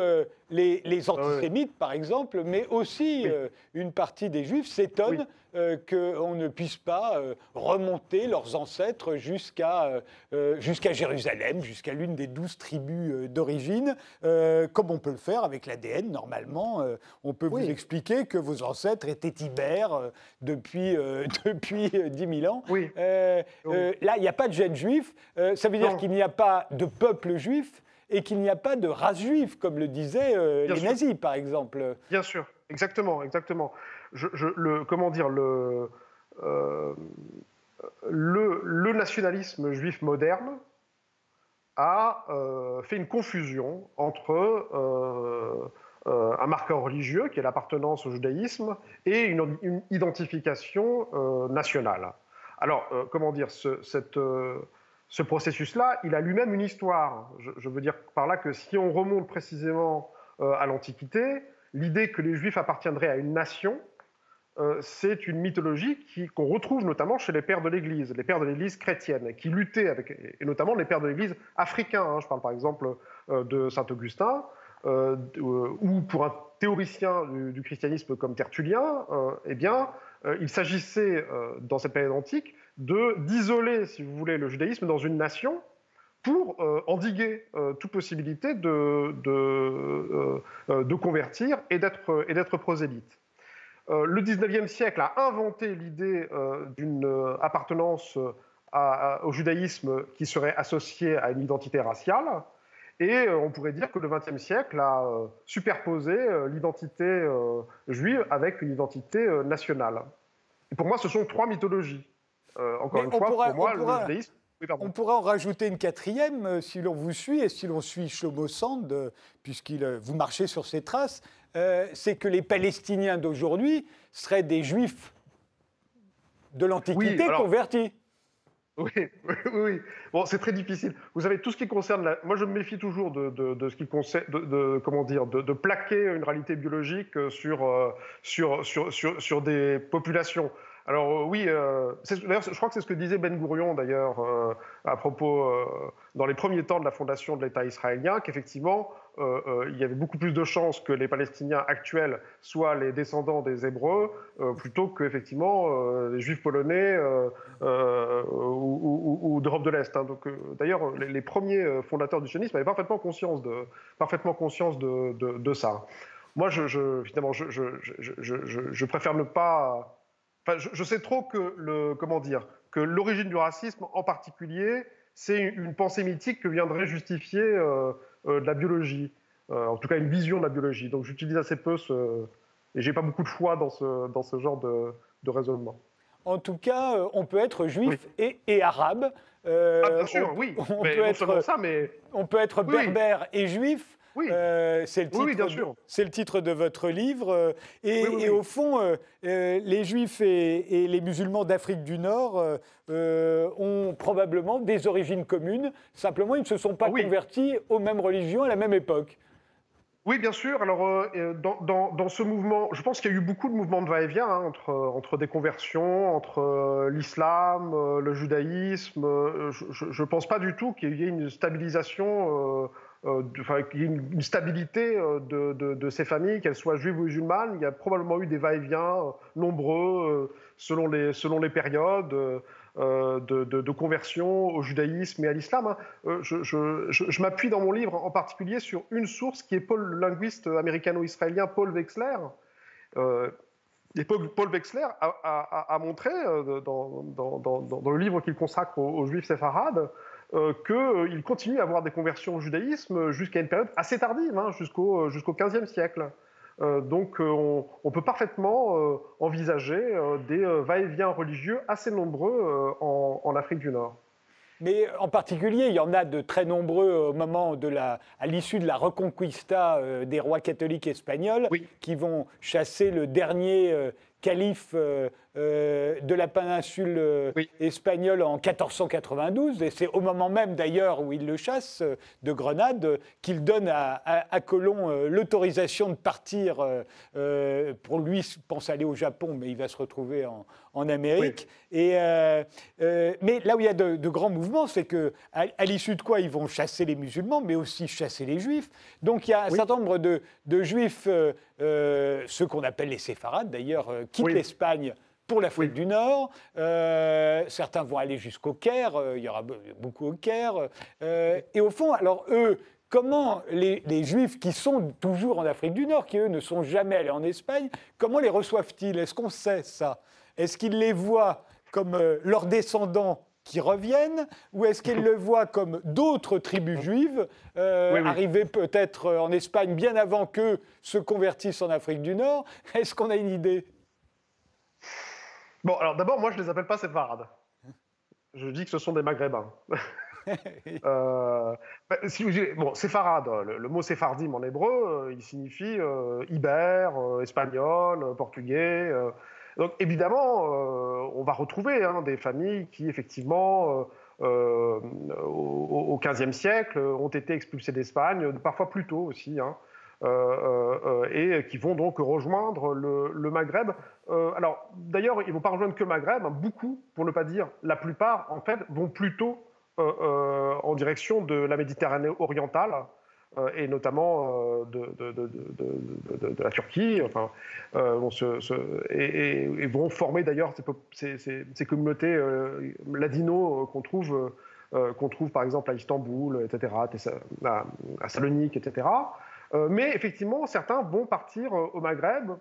les, ah antisémites, par exemple, mais aussi une partie des juifs s'étonnent euh, qu'on ne puisse pas euh, remonter leurs ancêtres jusqu'à euh, jusqu'à Jérusalem, jusqu'à l'une des douze tribus d'origine, comme on peut le faire avec l'ADN normalement. on peut vous expliquer que vos ancêtres étaient ibères depuis, [LAUGHS] depuis 10 000 ans. Oui. là, il n'y a pas de gène juif. ça veut dire qu'il n'y a pas de peuple juif et qu'il n'y a pas de race juive, comme le disaient les nazis, par exemple. Bien sûr, exactement, exactement le, comment dire, le, euh, le, nationalisme juif moderne a euh, fait une confusion entre euh, un marqueur religieux, qui est l'appartenance au judaïsme, et une, identification nationale. Alors, comment dire, ce, processus-là, il a lui-même une histoire. Je, veux dire par là que si on remonte précisément à l'Antiquité. L'idée que les Juifs appartiendraient à une nation, c'est une mythologie qu'on retrouve notamment chez les pères de l'Église, les pères de l'Église chrétienne, qui luttaient avec, et notamment les pères de l'Église africains. Hein. je parle par exemple de saint Augustin, ou pour un théoricien du, christianisme comme Tertullien, eh bien, il s'agissait dans cette période antique d'isoler, si vous voulez, le judaïsme dans une nation pour euh, endiguer euh, toute possibilité de, de, euh, de convertir et d'être prosélyte. Le 19e siècle a inventé l'idée d'une appartenance au judaïsme qui serait associée à une identité raciale, et on pourrait dire que le XXe siècle a superposé l'identité juive avec une identité nationale. Et pour moi, ce sont trois mythologies. encore une fois, pour moi, le judaïsme on pourrait en rajouter une quatrième euh, si l'on vous suit et si l'on suit Shlomo Sand, euh, puisqu'il euh, vous marchez sur ses traces, c'est que les Palestiniens d'aujourd'hui seraient des Juifs de l'Antiquité convertis. Oui, [LAUGHS] oui, oui. Bon, c'est très difficile. Vous savez, tout ce qui concerne la... Moi, je me méfie toujours de, ce qui concerne, de, comment dire, de, plaquer une réalité biologique sur, sur, sur, sur des populations. Alors euh, oui, euh, je crois que c'est ce que disait Ben Gourion d'ailleurs euh, à propos, dans les premiers temps de la fondation de l'État israélien, qu'effectivement, il y avait beaucoup plus de chances que les Palestiniens actuels soient les descendants des Hébreux, plutôt que effectivement les Juifs polonais ou, d'Europe de l'Est. Hein. Donc d'ailleurs, les, premiers fondateurs du sionisme avaient parfaitement conscience de, parfaitement conscience de, ça. Moi, finalement, je préfère ne pas je, sais trop que le comment dire que l'origine du racisme, en particulier, c'est une pensée mythique que viendrait justifier euh, euh, de la biologie, euh, en tout cas une vision de la biologie. Donc j'utilise assez peu ce et j'ai pas beaucoup de foi dans ce dans ce genre de, raisonnement. En tout cas, on peut être juif et, et, arabe. ah, bien sûr, oui. On peut être, ça, mais... on peut être berbère et juif. Oui. Euh, c'est le, titre, c'est le titre de votre livre. Euh, et, au fond, euh, les Juifs et, les musulmans d'Afrique du Nord ont probablement des origines communes. Simplement, ils ne se sont pas convertis aux mêmes religions à la même époque. Oui, bien sûr. Alors, dans, ce mouvement, je pense qu'il y a eu beaucoup de mouvements de va-et-vient hein, entre, entre des conversions, entre l'islam, le judaïsme. je ne pense pas du tout qu'il y ait une stabilisation euh, ait une, stabilité euh, de, ces familles, qu'elles soient juives ou musulmanes. Il y a probablement eu des va-et-vient euh, nombreux selon, les, périodes. de, conversion au judaïsme et à l'islam. Hein. je, m'appuie dans mon livre en particulier sur une source qui est Paul, le linguiste américano-israélien Paul Wexler. et Paul, Wexler a, montré dans, le livre qu'il consacre aux, juifs séfarades euh, qu'il euh, continue à avoir des conversions au judaïsme jusqu'à une période assez tardive, hein, jusqu'au euh, jusqu'au XVe siècle. donc on, peut parfaitement envisager des va-et-vient religieux assez nombreux en, Afrique du Nord. Mais en particulier, il y en a de très nombreux au moment de la, à l'issue de la reconquista des rois catholiques espagnols, qui vont chasser le dernier calife euh, de la péninsule euh, espagnole en 1492, et c'est au moment même d'ailleurs où il le chasse euh, de Grenade qu'il donne à, à, Colomb l'autorisation de partir. pour lui, il pense aller au Japon, mais il va se retrouver en, en Amérique. Et, mais là où il y a de, grands mouvements, c'est que à, l'issue de quoi ils vont chasser les musulmans, mais aussi chasser les juifs. Donc il y a un certain nombre de, de juifs, ceux qu'on appelle les séfarades d'ailleurs, quittent l'Espagne pour l'Afrique du Nord. Euh, certains vont aller jusqu'au Caire, euh, il y aura beaucoup au Caire. Euh, et au fond, alors eux, comment les, Juifs qui sont toujours en Afrique du Nord, qui eux ne sont jamais allés en Espagne, comment les reçoivent-ils? Est-ce qu'on sait ça? Est-ce qu'ils les voient comme leurs descendants qui reviennent, ou est-ce qu'ils le voient comme d'autres tribus juives, arrivées peut-être en Espagne bien avant qu'eux se convertissent en Afrique du Nord? Est-ce qu'on a une idée? Bon, alors d'abord, moi, je ne les appelle pas séfarades. Je dis que ce sont des maghrébins. [LAUGHS] euh, bah, si vous bon, séfarade, le, mot séphardim en hébreu, euh, il signifie euh, ibère, euh, espagnol, portugais. donc évidemment, on va retrouver hein, des familles qui, effectivement, au XVe siècle, ont été expulsées d'Espagne, parfois plus tôt aussi. Hein. Et qui vont donc rejoindre le, Maghreb. alors, d'ailleurs, ils ne vont pas rejoindre que le Maghreb, hein. beaucoup, pour ne pas dire la plupart, en fait, vont plutôt en direction de la Méditerranée orientale, euh, et notamment euh, de, la Turquie, enfin, euh, et, vont former d'ailleurs ces, communautés ladino qu'on trouve, qu'on trouve par exemple à Istanbul, etc., à, Salonique, etc. mais effectivement, certains vont partir au Maghreb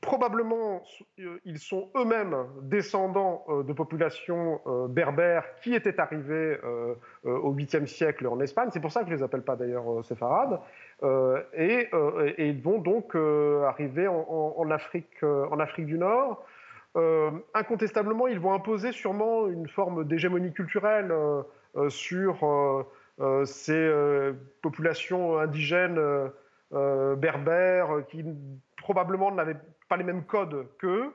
probablement, euh, ils sont eux-mêmes descendants euh, de populations euh, berbères qui étaient arrivées au 8e siècle en Espagne. C'est pour ça que je ne les appelle pas d'ailleurs séfarades. Et, ils vont donc arriver en Afrique du Nord. incontestablement, ils vont imposer sûrement une forme d'hégémonie culturelle sur ces populations indigènes berbères qui probablement n'avaient pas les mêmes codes qu'eux.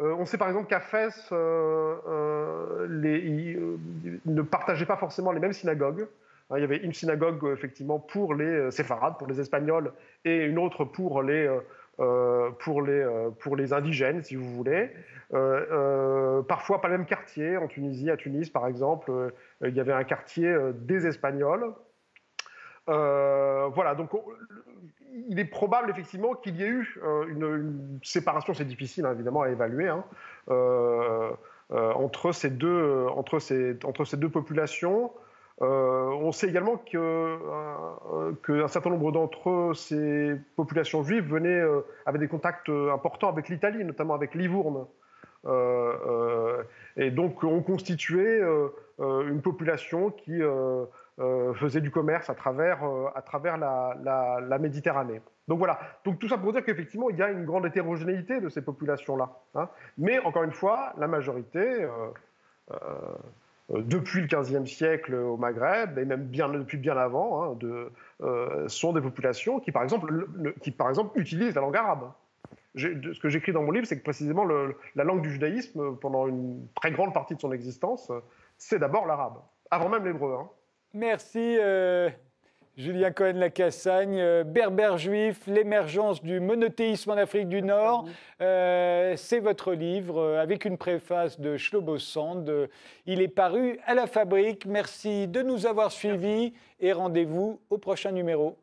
Euh, on sait par exemple qu'à Fès, euh, euh, ils, ne partageaient pas forcément les mêmes synagogues. Hein, il y avait une synagogue effectivement pour les séfarades, pour les Espagnols, et une autre pour les indigènes, si vous voulez. parfois pas le même quartier. En Tunisie, à Tunis par exemple, il y avait un quartier des Espagnols. voilà, donc il est probable effectivement qu'il y ait eu euh, une, séparation, c'est difficile hein, évidemment à évaluer, hein, euh, euh, entre, ces deux, populations. on sait également qu'un certain nombre d'entre ces populations juives venaient, avaient des contacts importants avec l'Italie, notamment avec Livourne. et donc ont constitué une population qui euh, faisait du commerce à travers, euh, à travers la, Méditerranée. Donc voilà, donc tout ça pour dire qu'effectivement, il y a une grande hétérogénéité de ces populations-là. Hein. Mais encore une fois, la majorité, euh, depuis le XVe siècle au Maghreb, et même bien, depuis bien avant, hein, sont des populations qui par, exemple, qui, par exemple, utilisent la langue arabe. Ce que j'écris dans mon livre, c'est que précisément la langue du judaïsme, pendant une très grande partie de son existence, c'est d'abord l'arabe, avant même l'hébreu. Hein. Merci euh, Julien Cohen-Lacassagne. Euh, Berbère juif, l'émergence du monothéisme en Afrique du Nord. Euh, c'est votre livre avec une préface de Shlobo Sand. Il est paru à la fabrique. Merci de nous avoir suivis et rendez-vous au prochain numéro.